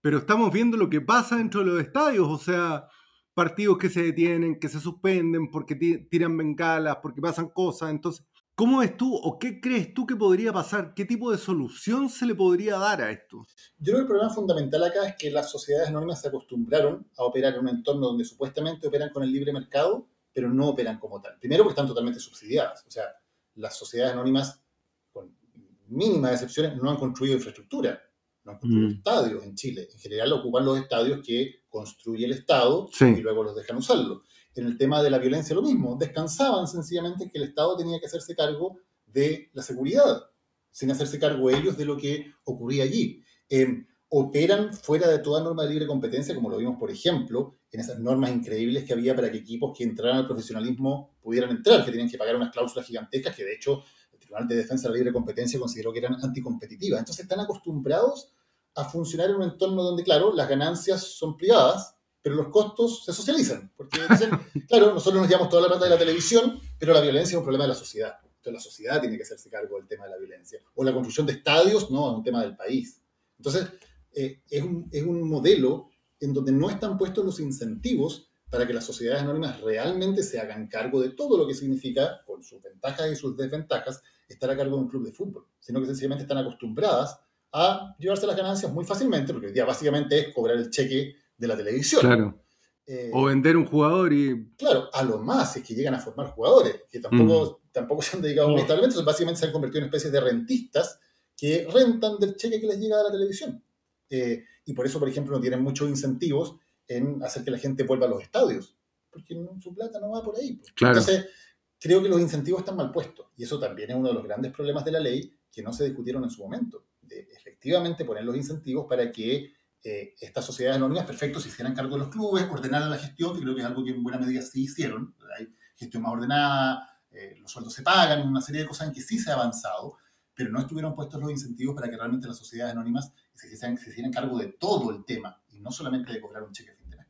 Pero estamos viendo lo que pasa dentro de los estadios, o sea, partidos que se detienen, que se suspenden porque ti- tiran bengalas, porque pasan cosas. Entonces, ¿cómo ves tú o qué crees tú que podría pasar? ¿Qué tipo de solución se le podría dar a esto? Yo creo que el problema fundamental acá es que las sociedades anónimas se acostumbraron a operar en un entorno donde supuestamente operan con el libre mercado, pero no operan como tal. Primero porque están totalmente subsidiadas. O sea, las sociedades anónimas, con mínimas excepciones, no han construido infraestructura, Mm. estadios en Chile. En general ocupan los estadios que construye el Estado Sí. y luego los dejan usarlo. En el tema de la violencia lo mismo, descansaban sencillamente en que el Estado tenía que hacerse cargo de la seguridad, sin hacerse cargo ellos de lo que ocurría allí. Eh, operan fuera de toda norma de libre competencia, como lo vimos, por ejemplo, en esas normas increíbles que había para que equipos que entraran al profesionalismo pudieran entrar, que tenían que pagar unas cláusulas gigantescas que de hecho el Tribunal de Defensa de la Libre Competencia consideró que eran anticompetitivas. Entonces están acostumbrados a funcionar en un entorno donde, claro, las ganancias son privadas, pero los costos se socializan. Porque dicen, <laughs> claro, nosotros nos llevamos toda la plata de la televisión, pero la violencia es un problema de la sociedad. Entonces la sociedad tiene que hacerse cargo del tema de la violencia. O la construcción de estadios, no, es un tema del país. Entonces, eh, es, un, es un modelo en donde no están puestos los incentivos para que las sociedades anónimas realmente se hagan cargo de todo lo que significa, con sus ventajas y sus desventajas, estar a cargo de un club de fútbol, sino que sencillamente están acostumbradas a llevarse las ganancias muy fácilmente, porque hoy día básicamente es cobrar el cheque de la televisión. Claro. Eh, O vender un jugador y... Claro, a lo más es que llegan a formar jugadores, que tampoco, tampoco se han dedicado muy establemente, son- básicamente se han convertido en especies de rentistas que rentan del cheque que les llega de la televisión. Eh, y por eso, por ejemplo, no tienen muchos incentivos en hacer que la gente vuelva a los estadios, porque no- su plata no va por ahí. pues. Claro. Entonces, creo que los incentivos están mal puestos, y eso también es uno de los grandes problemas de la ley que no se discutieron en su momento, de efectivamente poner los incentivos para que eh, estas sociedades anónimas, perfecto, se hicieran cargo de los clubes, ordenaran la gestión, que creo que es algo que en buena medida sí hicieron. Hay gestión más ordenada, eh, los sueldos se pagan, una serie de cosas en que sí se ha avanzado, pero no estuvieron puestos los incentivos para que realmente las sociedades anónimas se hicieran, se hicieran cargo de todo el tema y no solamente de cobrar un cheque a fin de mes.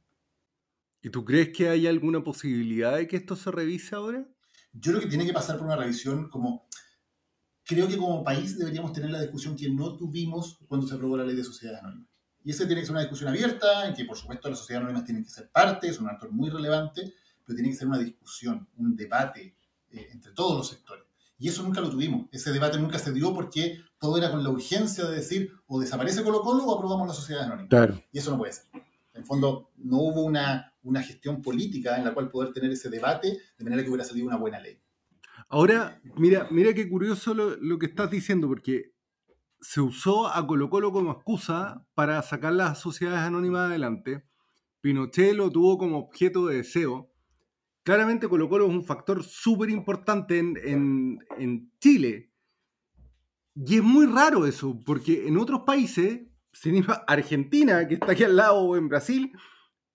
¿Y tú crees que hay alguna posibilidad de que esto se revise ahora? Yo creo que tiene que pasar por una revisión como... Creo que como país deberíamos tener la discusión que no tuvimos cuando se aprobó la ley de sociedades anónimas. Y esa tiene que ser una discusión abierta, en que por supuesto las sociedades anónimas tienen que ser parte, son un actor muy relevante, pero tiene que ser una discusión, un debate eh, entre todos los sectores. Y eso nunca lo tuvimos. Ese debate nunca se dio porque todo era con la urgencia de decir o desaparece Colo Colo o aprobamos las sociedades anónimas. Claro. Y eso no puede ser. En fondo, no hubo una, una gestión política en la cual poder tener ese debate de manera que hubiera salido una buena ley. Ahora, mira, mira qué curioso lo, que estás diciendo, porque se usó a Colo Colo como excusa para sacar las sociedades anónimas adelante. Pinochet lo tuvo como objeto de deseo. Claramente Colo Colo es un factor súper importante en, en- en Chile. Y es muy raro eso, porque en otros países, sin Argentina, que está aquí al lado, o en Brasil,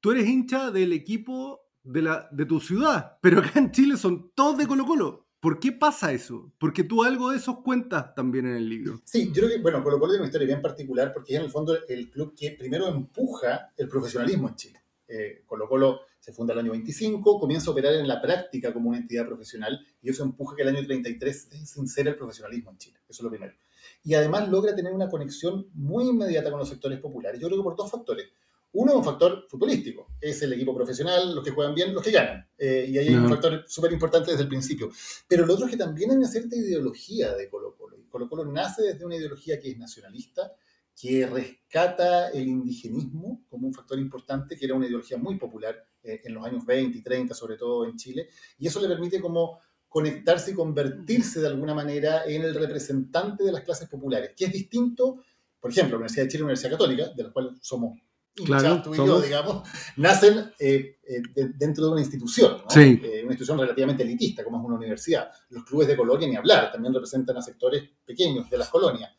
tú eres hincha del equipo de, la, de tu ciudad, pero acá en Chile son todos de Colo Colo. ¿Por qué pasa eso? Porque tú algo de eso cuentas también en el libro. Sí, yo creo que, bueno, Colo Colo tiene una historia bien particular porque es en el fondo el club que primero empuja el profesionalismo en Chile. Eh, Colo Colo se funda el año 25, comienza a operar en la práctica como una entidad profesional y eso empuja que el año 33 se insera el profesionalismo en Chile. Eso es lo primero. Y además logra tener una conexión muy inmediata con los sectores populares. Yo creo que por dos factores. Uno es un factor futbolístico, es el equipo profesional, los que juegan bien, los que ganan. Eh, y ahí hay un factor súper importante desde el principio. Pero lo otro es que también hay una cierta ideología de Colo Colo. Y Colo Colo nace desde una ideología que es nacionalista, que rescata el indigenismo como un factor importante, que era una ideología muy popular eh, en los años 20 y 30, sobre todo en Chile, y eso le permite como conectarse y convertirse de alguna manera en el representante de las clases populares, que es distinto, por ejemplo, la Universidad de Chile y la Universidad Católica, de la cual somos Claro, tú y yo, digamos, <laughs> nacen eh, eh, de- dentro de una institución, ¿no? Sí. Eh, una institución relativamente elitista, como es una universidad. Los clubes de colonia, ni hablar, también representan a sectores pequeños de las colonias.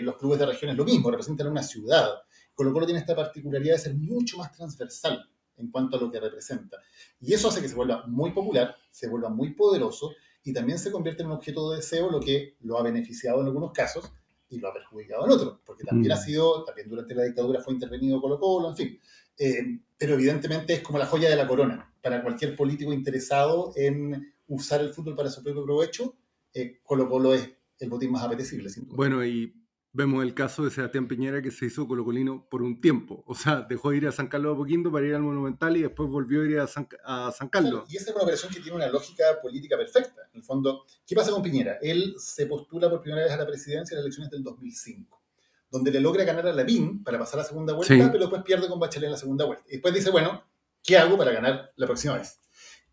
Los clubes de regiones lo mismo, representan una ciudad. Colo Colo tiene esta particularidad de ser mucho más transversal en cuanto a lo que representa. Y eso hace que se vuelva muy popular, se vuelva muy poderoso y también se convierte en un objeto de deseo, lo que lo ha beneficiado en algunos casos y lo ha perjudicado en otros, porque también Mm. ha sido, también durante la dictadura fue intervenido Colo Colo, en fin. Eh, pero evidentemente es como la joya de la corona para cualquier político interesado en usar el fútbol para su propio provecho. eh, Colo Colo es, el botín más apetecible, sin duda. Bueno, y vemos el caso de Sebastián Piñera que se hizo colocolino por un tiempo. O sea, dejó de ir a San Carlos de Apoquindo para ir al Monumental y después volvió a ir a San, a San Carlos. Y esa es una operación que tiene una lógica política perfecta. En el fondo, ¿qué pasa con Piñera? Él se postula por primera vez a la presidencia en las elecciones del 2005, donde le logra ganar a Lavín para pasar la segunda vuelta, Sí. pero después pierde con Bachelet en la segunda vuelta. Y después dice, bueno, ¿qué hago para ganar la próxima vez?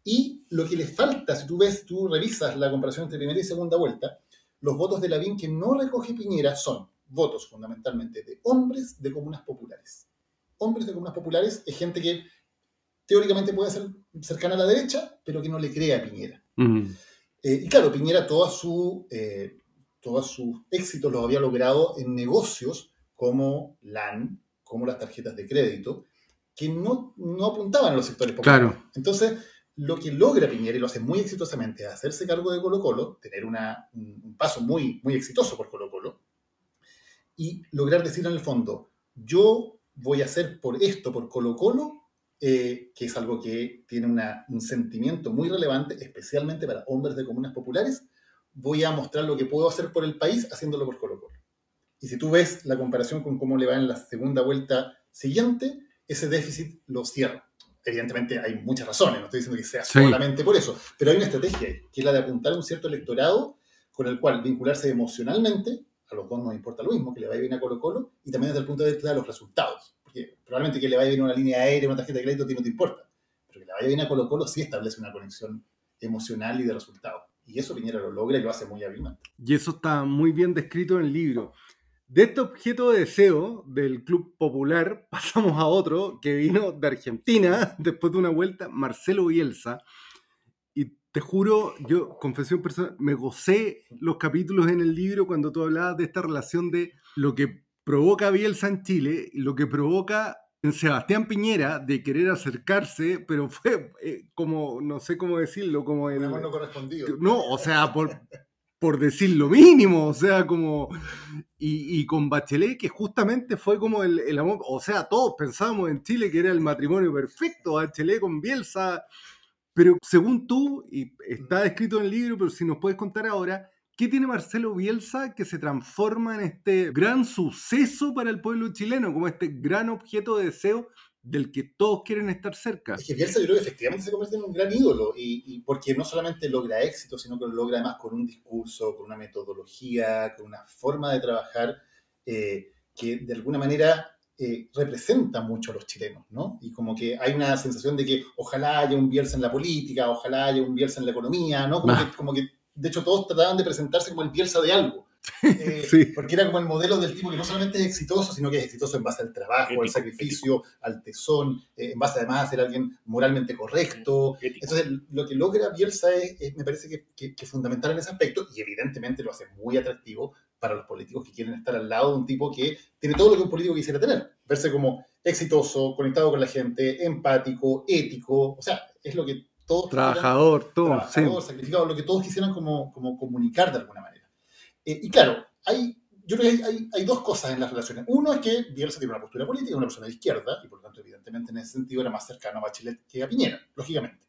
Y lo que le falta, si tú ves, tú revisas la comparación entre primera y segunda vuelta, los votos de Lavín que no recoge Piñera son votos fundamentalmente de hombres de comunas populares. Hombres de comunas populares es gente que teóricamente puede ser cercana a la derecha, pero que no le cree a Piñera. Eh, y claro, Piñera toda su, eh, todos sus éxitos los había logrado en negocios como LAN, como las tarjetas de crédito, que no, no apuntaban a los sectores populares. Claro. Entonces, lo que logra Piñera, y lo hace muy exitosamente, es hacerse cargo de Colo Colo, tener una, un paso muy, muy exitoso por Colo Colo, y lograr decir en el fondo, yo voy a hacer por esto, por Colo Colo, eh, que es algo que tiene una- un sentimiento muy relevante, especialmente para hombres de comunas populares, voy a mostrar lo que puedo hacer por el país haciéndolo por Colo Colo. Y si tú ves la comparación con cómo le va en la segunda vuelta siguiente, ese déficit lo cierra. Evidentemente hay muchas razones, no estoy diciendo que sea Sí. solamente por eso, pero hay una estrategia ahí, que es la de apuntar a un cierto electorado con el cual vincularse emocionalmente, a los dos nos importa lo mismo, que le vaya bien a Colo Colo, y también desde el punto de vista de los resultados. Porque probablemente que le vaya bien una línea aérea, una tarjeta de crédito, a ti no te importa. Pero que le vaya bien a Colo Colo sí establece una conexión emocional y de resultados. Y eso Piñera lo logra y lo hace muy hábilmente. Y eso está muy bien descrito en el libro. De este objeto de deseo del Club Popular <laughs> pasamos a otro que vino de Argentina <laughs> después de una vuelta, Marcelo Bielsa. Y te juro, yo, confesión personal, me gocé los capítulos en el libro cuando tú hablabas de esta relación de lo que provoca Bielsa en Chile y lo que provoca en Sebastián Piñera de querer acercarse, pero fue eh, como, no sé cómo decirlo, como el... No correspondido. No, o sea, por, por decir lo mínimo, o sea, como... Y, y con Bachelet, que justamente fue como el, el amor, o sea, todos pensábamos en Chile que era el matrimonio perfecto, Bachelet con Bielsa, pero según tú, y está escrito en el libro, pero si nos puedes contar ahora, ¿qué tiene Marcelo Bielsa que se transforma en este gran suceso para el pueblo chileno, como este gran objeto de deseo del que todos quieren estar cerca? Es que Bielsa yo creo que efectivamente se convierte en un gran ídolo, y, y porque no solamente logra éxito, sino que lo logra además con un discurso, con una metodología, con una forma de trabajar eh, que de alguna manera eh, representa mucho a los chilenos, ¿no? Y como que hay una sensación de que ojalá haya un Bielsa en la política, ojalá haya un Bielsa en la economía, ¿no? Como, Ah. que, como que, de hecho, todos trataban de presentarse como el Bielsa de algo. Eh, Sí. Porque era como el modelo del tipo que no solamente es exitoso, sino que es exitoso en base al trabajo, al sacrificio, al tesón, eh, en base además a ser alguien moralmente correcto. Entonces, lo que logra Bielsa es, es- me parece que, que- fundamental en ese aspecto y evidentemente lo hace muy atractivo para los políticos que quieren estar al lado de un tipo que tiene todo lo que un político quisiera tener. Verse como exitoso, conectado con la gente, empático, ético. O sea, es lo que todos quisieran- Trabajador, todo, sí. trabajador, sacrificado, lo que todos quisieran como, como comunicar de alguna manera. Eh, y claro, hay, yo creo que hay, hay- hay dos cosas en las relaciones. Uno es que Bielsa tiene una postura política, una persona de izquierda, y por lo tanto, evidentemente, en ese sentido era más cercano a Bachelet que a Piñera, lógicamente.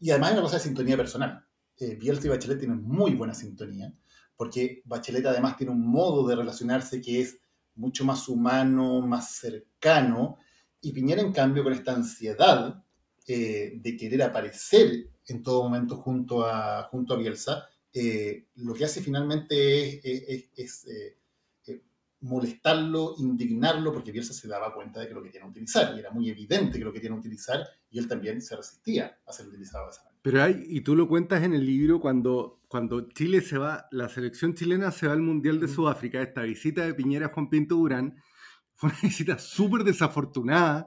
Y además hay una cosa de sintonía personal. Eh, Bielsa y Bachelet tienen muy buena sintonía, porque Bachelet además tiene un modo de relacionarse que es mucho más humano, más cercano, y Piñera, en cambio, con esta ansiedad eh, de querer aparecer en todo momento junto a, junto a Bielsa, eh, lo que hace finalmente es, es- es- es, eh, eh, molestarlo, indignarlo, porque Bielsa se daba cuenta de que lo querían utilizar, y era muy evidente que lo querían utilizar, y él también se resistía a ser utilizado de esa manera. Pero hay, y tú lo cuentas en el libro, cuando, cuando Chile se va, la selección chilena se va al Mundial de Sudáfrica, esta visita de Piñera a Juan Pinto Durán, fue una <laughs> visita súper desafortunada,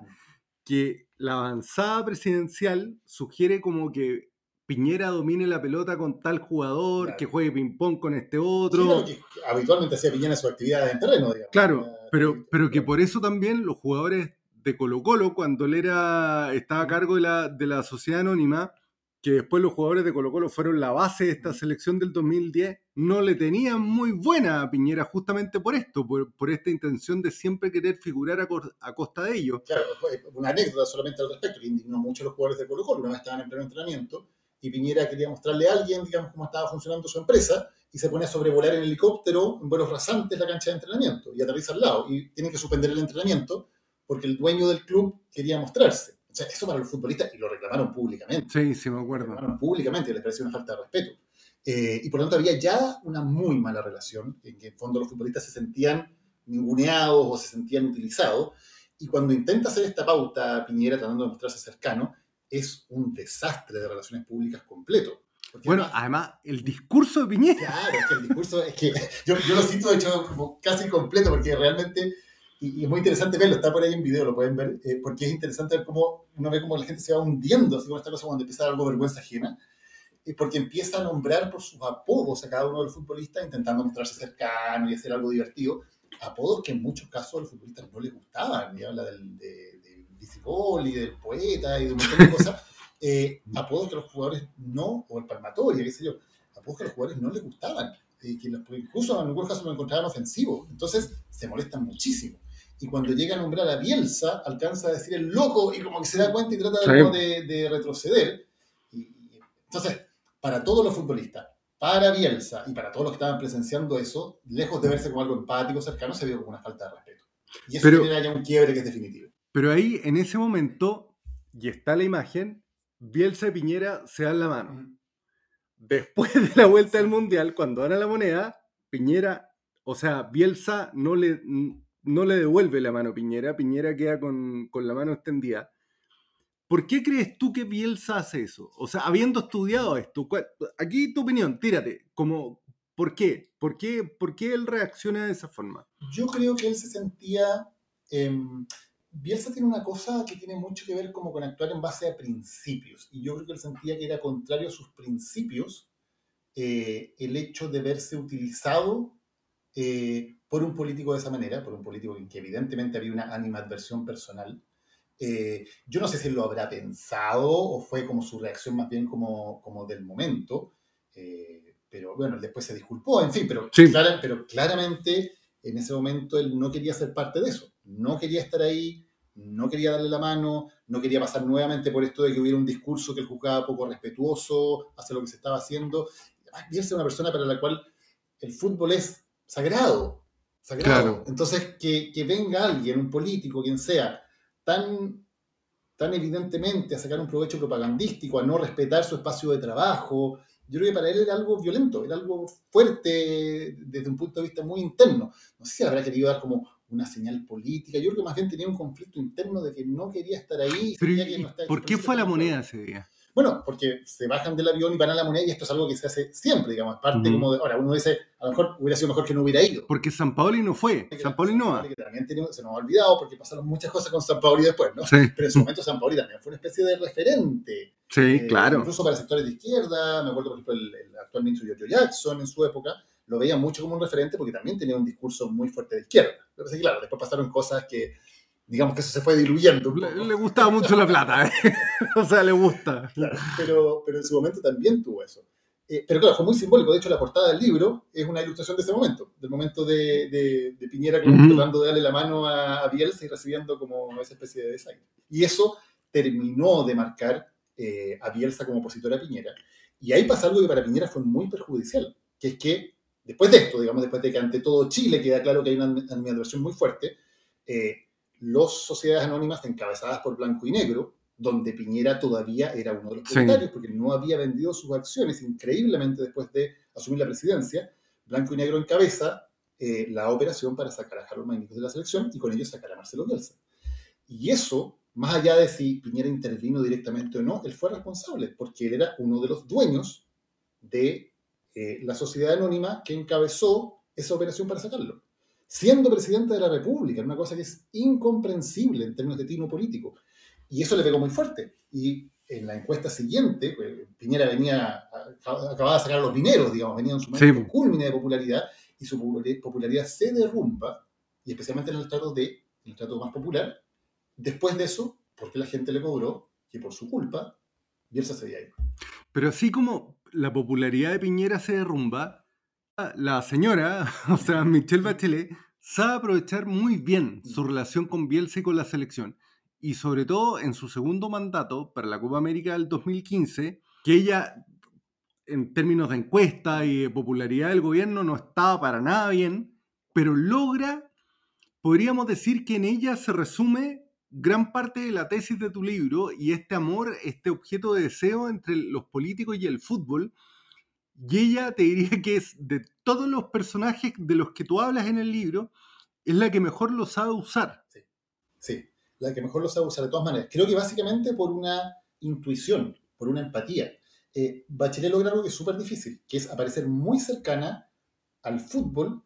que la avanzada presidencial sugiere como que Piñera domine la pelota con tal jugador, Claro. que juegue ping-pong con este otro. que habitualmente hacía Piñera su actividad en terreno, digamos. Claro, pero, pero que por eso también los jugadores de Colo Colo, cuando él era, estaba a cargo de la, de la sociedad anónima, que después los jugadores de Colo Colo fueron la base de esta selección del 2010, no le tenían muy buena a Piñera justamente por esto, por, por esta intención de siempre querer figurar a, costa de ellos. Claro, una anécdota solamente al respecto, que indignó mucho a los jugadores de Colo Colo. Una vez estaban en pleno entrenamiento y Piñera quería mostrarle a alguien, digamos, cómo estaba funcionando su empresa, y se pone a sobrevolar en helicóptero en vuelos rasantes la cancha de entrenamiento y aterriza al lado. Y tienen que suspender el entrenamiento porque el dueño del club quería mostrarse. O sea, eso para los futbolistas, y lo reclamaron públicamente. Sí, sí, me acuerdo. Lo reclamaron públicamente, les pareció una falta de respeto. Eh, y por lo tanto había ya una muy mala relación, en que en fondo los futbolistas se sentían ninguneados o se sentían utilizados. Y cuando intenta hacer esta pauta Piñera tratando de mostrarse cercano, es un desastre de relaciones públicas completo. Porque Bueno, además, el discurso de Piñera. Claro, es que el discurso es que <laughs> yo, yo lo cito de hecho como casi completo porque realmente, y, y es muy interesante verlo, está por ahí en video, lo pueden ver, eh, porque es interesante ver cómo uno ve cómo la gente se va hundiendo, así como esta cosa cuando empieza algo vergüenza ajena, y porque empieza a nombrar por sus apodos a cada uno de los futbolistas intentando mostrarse cercano y hacer algo divertido, apodos que en muchos casos a los futbolistas no les gustaban, y habla del, de, y del poeta y de un montón de cosas, <laughs> eh, apodos que los jugadores no, o el palmatoria, qué sé yo, apodos que a los jugadores no les gustaban, eh, que los- incluso en algunos casos lo encontraban ofensivo, entonces se molestan muchísimo. Y cuando llega a nombrar a Bielsa, alcanza a decir el loco y como que se da cuenta y trata de, Sí. de, de retroceder. Y- y- entonces, para todos los futbolistas, para Bielsa y para todos los que estaban presenciando eso, lejos de verse como algo empático, cercano, se vio como una falta de respeto. Y eso Pero- genera ya un quiebre que es definitivo. Pero ahí, en ese momento, y está la imagen, Bielsa y Piñera se dan la mano. Después de la vuelta del Mundial, cuando dan a la moneda, Piñera, o sea, Bielsa no le, no le devuelve la mano a Piñera, Piñera queda con, con la mano extendida. ¿Por qué crees tú que Bielsa hace eso? O sea, habiendo estudiado esto, ¿cuál- aquí tu opinión, tírate, como, ¿por qué? ¿Por qué, por qué él reacciona de esa forma? Yo creo que él se sentía... em, Bielsa tiene una cosa que tiene mucho que ver como con actuar en base a principios. Y yo creo que él sentía que era contrario a sus principios eh, el hecho de verse utilizado eh, por un político de esa manera, por un político en que evidentemente había una animadversión personal. Eh, yo no sé si él lo habrá pensado o fue como su reacción más bien como, como del momento, eh, pero bueno, después se disculpó, en fin, pero, Sí. clara- pero claramente en ese momento él no quería ser parte de eso, no quería estar ahí, no quería darle la mano, no quería pasar nuevamente por esto de que hubiera un discurso que él juzgaba poco respetuoso hacia lo que se estaba haciendo. Además, Bielsa es una persona para la cual el fútbol es sagrado, sagrado. Claro. Entonces, que, que venga alguien, un político, quien sea, tan, tan evidentemente a sacar un provecho propagandístico, a no respetar su espacio de trabajo, yo creo que para él era algo violento, era algo fuerte desde un punto de vista muy interno. No sé si habrá querido dar como una señal política, yo creo que más bien tenía un conflicto interno de que no quería estar ahí. Pero, sentía que ¿y no estaba ¿Por qué fue a la moneda ese día? bueno, porque se bajan del avión y van a la moneda y esto es algo que se hace siempre, digamos, parte como de, ahora uno dice, a lo mejor hubiera sido mejor que no hubiera ido. Porque San Paoli no fue, San Paoli no va. También tenemos- se nos ha olvidado porque pasaron muchas cosas con San Paoli después, ¿no? Sí. Pero en su momento San Paoli también fue una especie de referente. Sí, eh, claro. Incluso para sectores de izquierda, me acuerdo por ejemplo el, el actual ministro Giorgio Jackson en su época, lo veía mucho como un referente porque también tenía un discurso muy fuerte de izquierda. Es que, claro, después pasaron cosas que, digamos que eso se fue diluyendo. Le, le gustaba mucho la plata, ¿eh? <laughs> o sea, le gusta. Claro, pero, pero en su momento también tuvo eso. Eh, pero claro, fue muy simbólico. De hecho, la portada del libro es una ilustración de ese momento, del momento de, de, de Piñera como tratando de darle la mano a, a Bielsa y recibiendo como esa especie de desaire. Y eso terminó de marcar eh, a Bielsa como opositor a Piñera. Y ahí pasa algo que para Piñera fue muy perjudicial, que es que después de esto, digamos, después de que ante todo Chile queda claro que hay una animadversión muy fuerte, eh, los sociedades anónimas encabezadas por Blanco y Negro, donde Piñera todavía era uno de los Sí. propietarios, porque no había vendido sus acciones increíblemente después de asumir la presidencia, Blanco y Negro encabeza eh, la operación para sacar a Harold Magnicus de la selección y con ello sacar a Marcelo Bielsa. Y eso, más allá de si Piñera intervino directamente o no, él fue responsable, porque él era uno de los dueños de eh, la sociedad anónima que encabezó esa operación para sacarlo. Siendo presidente de la República, una cosa que es incomprensible en términos de tino político. Y eso le pegó muy fuerte. Y en la encuesta siguiente, pues, Piñera venía, acababa de sacar a los mineros, digamos, venía en su Sí. momento culmine de popularidad, y su popula- popularidad se derrumba, y especialmente en el trato de, en el trato más popular, después de eso, porque la gente le cobró que por su culpa, Bielsa se había ido. Pero así como la popularidad de Piñera se derrumba, la señora, <laughs> o sea, Michelle Bachelet, sabe aprovechar muy bien su relación con Bielsa y con la selección. Y sobre todo en su segundo mandato para la Copa América del 2015, que ella, en términos de encuesta y de popularidad del gobierno, no estaba para nada bien, pero logra, podríamos decir que en ella se resume gran parte de la tesis de tu libro y este amor, este objeto de deseo entre los políticos y el fútbol. Y ella te diría que es de todos los personajes de los que tú hablas en el libro, es la que mejor lo sabe usar. Sí, la que mejor lo sabe usar de todas maneras. Creo que básicamente por una intuición, por una empatía. Eh, Bachelet logra algo que es súper difícil, que es aparecer muy cercana al fútbol,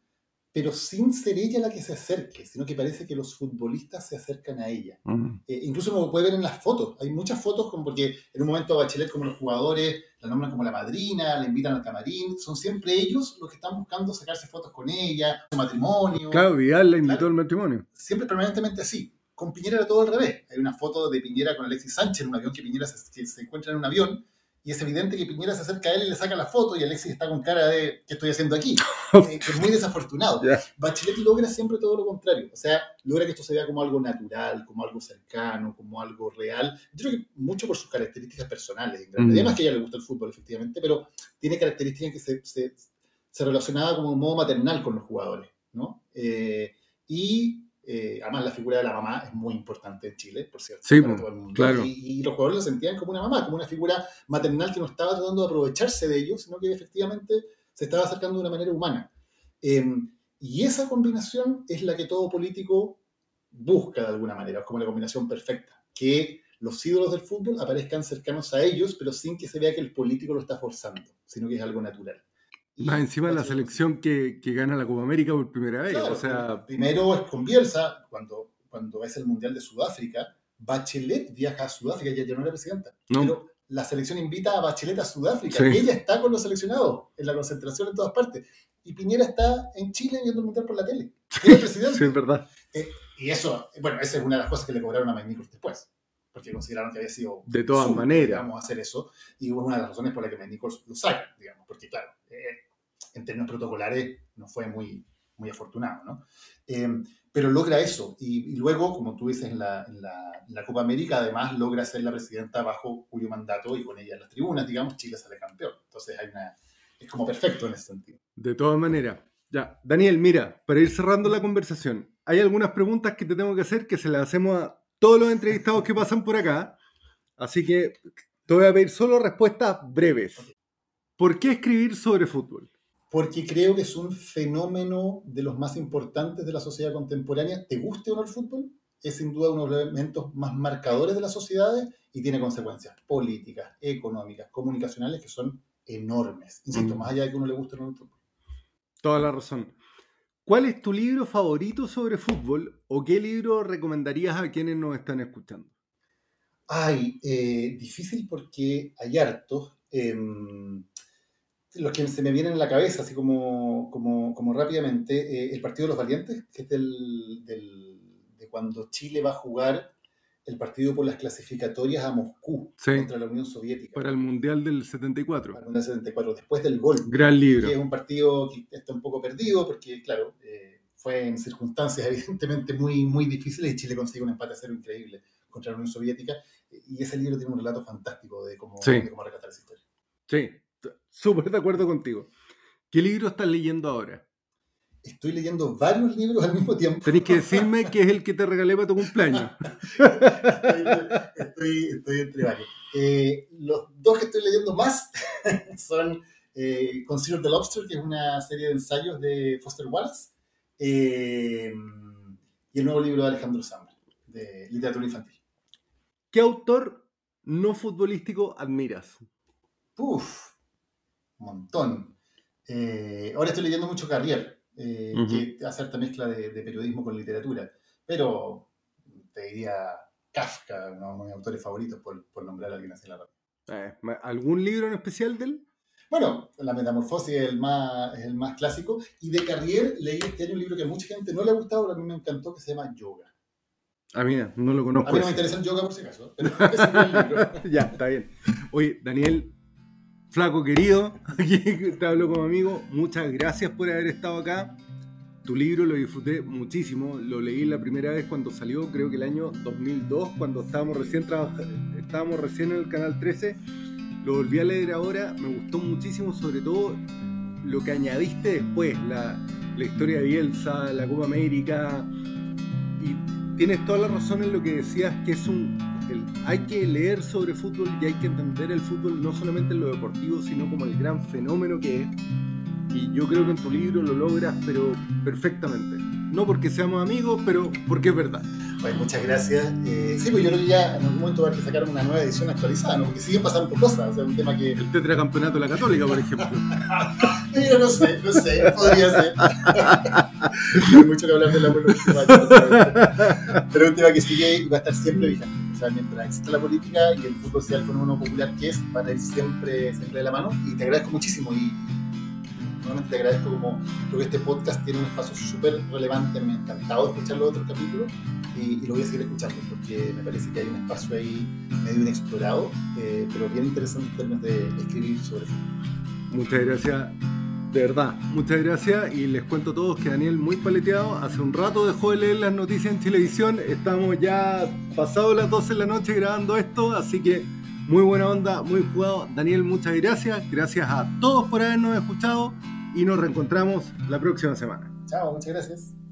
pero sin ser ella la que se acerque, sino que parece que los futbolistas se acercan a ella. Eh, incluso lo puede ver en las fotos. Hay muchas fotos, como porque en un momento a Bachelet, como los jugadores, la nombran como la madrina, la invitan al camarín. Son siempre ellos los que están buscando sacarse fotos con ella, su matrimonio. Claro, Vidal la invitó al matrimonio. Siempre permanentemente así. Con Piñera era todo al revés. Hay una foto de Piñera con Alexis Sánchez en un avión que Piñera se, que se encuentra en un avión y es evidente que Piñera se acerca a él y le saca la foto y Alexis está con cara de ¿qué estoy haciendo aquí? <laughs> Eh, que es muy desafortunado. Bachelet logra siempre todo lo contrario. O sea, logra que esto se vea como algo natural, como algo cercano, como algo real. Yo creo que mucho por sus características personales. Mm. Además que a ella le gusta el fútbol, efectivamente, pero tiene características que se, se, se relacionaba como un modo maternal con los jugadores. ¿no? Eh, y eh, además la figura de la mamá es muy importante en Chile, por cierto. Sí, para todo el mundo. claro. Y, y los jugadores la sentían como una mamá, como una figura maternal que no estaba tratando de aprovecharse de ellos, sino que efectivamente se estaba acercando de una manera humana. Eh, y esa combinación es la que todo político busca de alguna manera, es como la combinación perfecta, que los ídolos del fútbol aparezcan cercanos a ellos, pero sin que se vea que el político lo está forzando, sino que es algo natural. Más encima la selección que, que gana la Copa América por primera vez. Claro, o sea, primero es con Bielsa, cuando, cuando es el Mundial de Sudáfrica, Bachelet viaja a Sudáfrica, ella ya no era presidenta, No. pero la selección invita a Bachelet a Sudáfrica, Sí. ella está con los seleccionados, en la concentración en todas partes, y Piñera está en Chile viendo el Mundial por la tele, era presidente. <laughs> sí, es verdad. Eh, y eso, bueno, esa es una de las cosas que le cobraron a Nichols después, porque consideraron que había sido De todas maneras. digamos, hacer eso, y una de las razones por las que Nichols lo saca, digamos, porque claro, eh, en términos protocolares no fue muy, muy afortunado, ¿no? Eh, pero logra eso, y, y luego, como tú dices, en la, en la- en la Copa América, además logra ser la presidenta bajo cuyo mandato y con ella en las tribunas, digamos, Chile sale campeón. Entonces hay una, es como perfecto en ese sentido. De todas maneras. Ya, Daniel, mira, para ir cerrando la conversación, hay algunas preguntas que te tengo que hacer que se las hacemos a todos los entrevistados que pasan por acá. Así que te voy a pedir solo respuestas breves. ¿Por qué escribir sobre fútbol? Porque creo que es un fenómeno de los más importantes de la sociedad contemporánea. ¿Te guste o no el fútbol? Es sin duda uno de los elementos más marcadores de las sociedades y tiene consecuencias políticas, económicas, comunicacionales que son enormes. Insisto, Mm. más allá de que uno le guste o no el fútbol. Toda la razón. ¿Cuál es tu libro favorito sobre fútbol o qué libro recomendarías a quienes nos están escuchando? Ay, eh, difícil porque hay hartos. em, los que se me vienen en la cabeza, así como, como, como rápidamente, eh, el Partido de los Valientes, que es del, del- de cuando Chile va a jugar el partido por las clasificatorias a Moscú Sí. contra la Unión Soviética. Para el Mundial del 74. Para el Mundial 74, después del gol. Gran libro. Que es un partido que está un poco perdido porque, claro, eh, fue en circunstancias <laughs> evidentemente muy, muy difíciles y Chile consigue un empate a cero increíble contra la Unión Soviética. Y ese libro tiene un relato fantástico de cómo, Sí. de cómo rescatar esa historia. Sí, súper de acuerdo contigo. ¿Qué libro estás leyendo ahora? Estoy leyendo varios libros al mismo tiempo. Tenés que decirme <laughs> que es el que te regalé para tu cumpleaños. estoy, estoy entre varios. Eh, los dos que estoy leyendo más <laughs> son eh, Consider the Lobster, que es una serie de ensayos de Foster Wallace, eh, y el nuevo libro de Alejandro Zambra, de literatura infantil. ¿Qué autor no futbolístico admiras? Uf, un montón. Eh, ahora estoy leyendo mucho Carrier, eh, que hace esta mezcla de, de periodismo con literatura, pero te diría Kafka, uno de mis autores favoritos, por, por nombrar a alguien así en la. Eh, ¿Algún libro en especial de él? Bueno, La Metamorfosis es el, más, es el más clásico, y de Carrier leí este año un libro que a mucha gente no le ha gustado, pero a mí me encantó, que se llama Yoga. Ah, mira, no lo A conozco. mí no me ese. interesa el yoga por si acaso, pero es un buen libro. <laughs> ya, está bien. Oye, Daniel, flaco querido, <laughs> te hablo como amigo, muchas gracias por haber estado acá. Tu libro lo disfruté muchísimo, lo leí la primera vez cuando salió, creo que el año 2002, cuando estábamos recién estábamos recién en el canal 13 lo volví a leer ahora, me gustó muchísimo, sobre todo lo que añadiste después, la, la historia de Bielsa, la Copa América. Y tienes toda la razón en lo que decías, que es un. El- hay que leer sobre fútbol y hay que entender el fútbol no solamente en lo deportivo, sino como el gran fenómeno que es. Y yo creo que en tu libro lo logras, pero perfectamente. No porque seamos amigos, pero porque es verdad. Pues muchas gracias. Eh, sí, pues yo creo que ya en algún momento va a haber que sacar una nueva edición actualizada, ¿no? Porque siguen pasando cosas. O sea, un tema que. El tetracampeonato de la Católica, por ejemplo. <laughs> Yo no sé, no sé, podría ser. No <laughs> hay mucho que hablar de la. <laughs> Pero es un tema que sigue y va a estar siempre vigente. O sea, mientras exista la política y el fútbol sea el fenómeno popular que es, van a ir siempre, siempre de la mano. Y te agradezco muchísimo. Y nuevamente te agradezco como creo que este podcast tiene un espacio súper relevante. Me ha encantado escuchar los otros capítulos y, lo voy a seguir escuchando porque me parece que hay un espacio ahí medio inexplorado, eh, pero bien interesante en términos de escribir sobre fútbol. Muchas gracias, de verdad, muchas gracias. Y les cuento a todos que Daniel, muy paleteado, hace un rato dejó de leer las noticias en televisión. Estamos ya pasado las 12 de la noche grabando esto, así que muy buena onda, muy jugado. Daniel, muchas gracias. Gracias a todos por habernos escuchado y nos reencontramos la próxima semana. Chao, muchas gracias.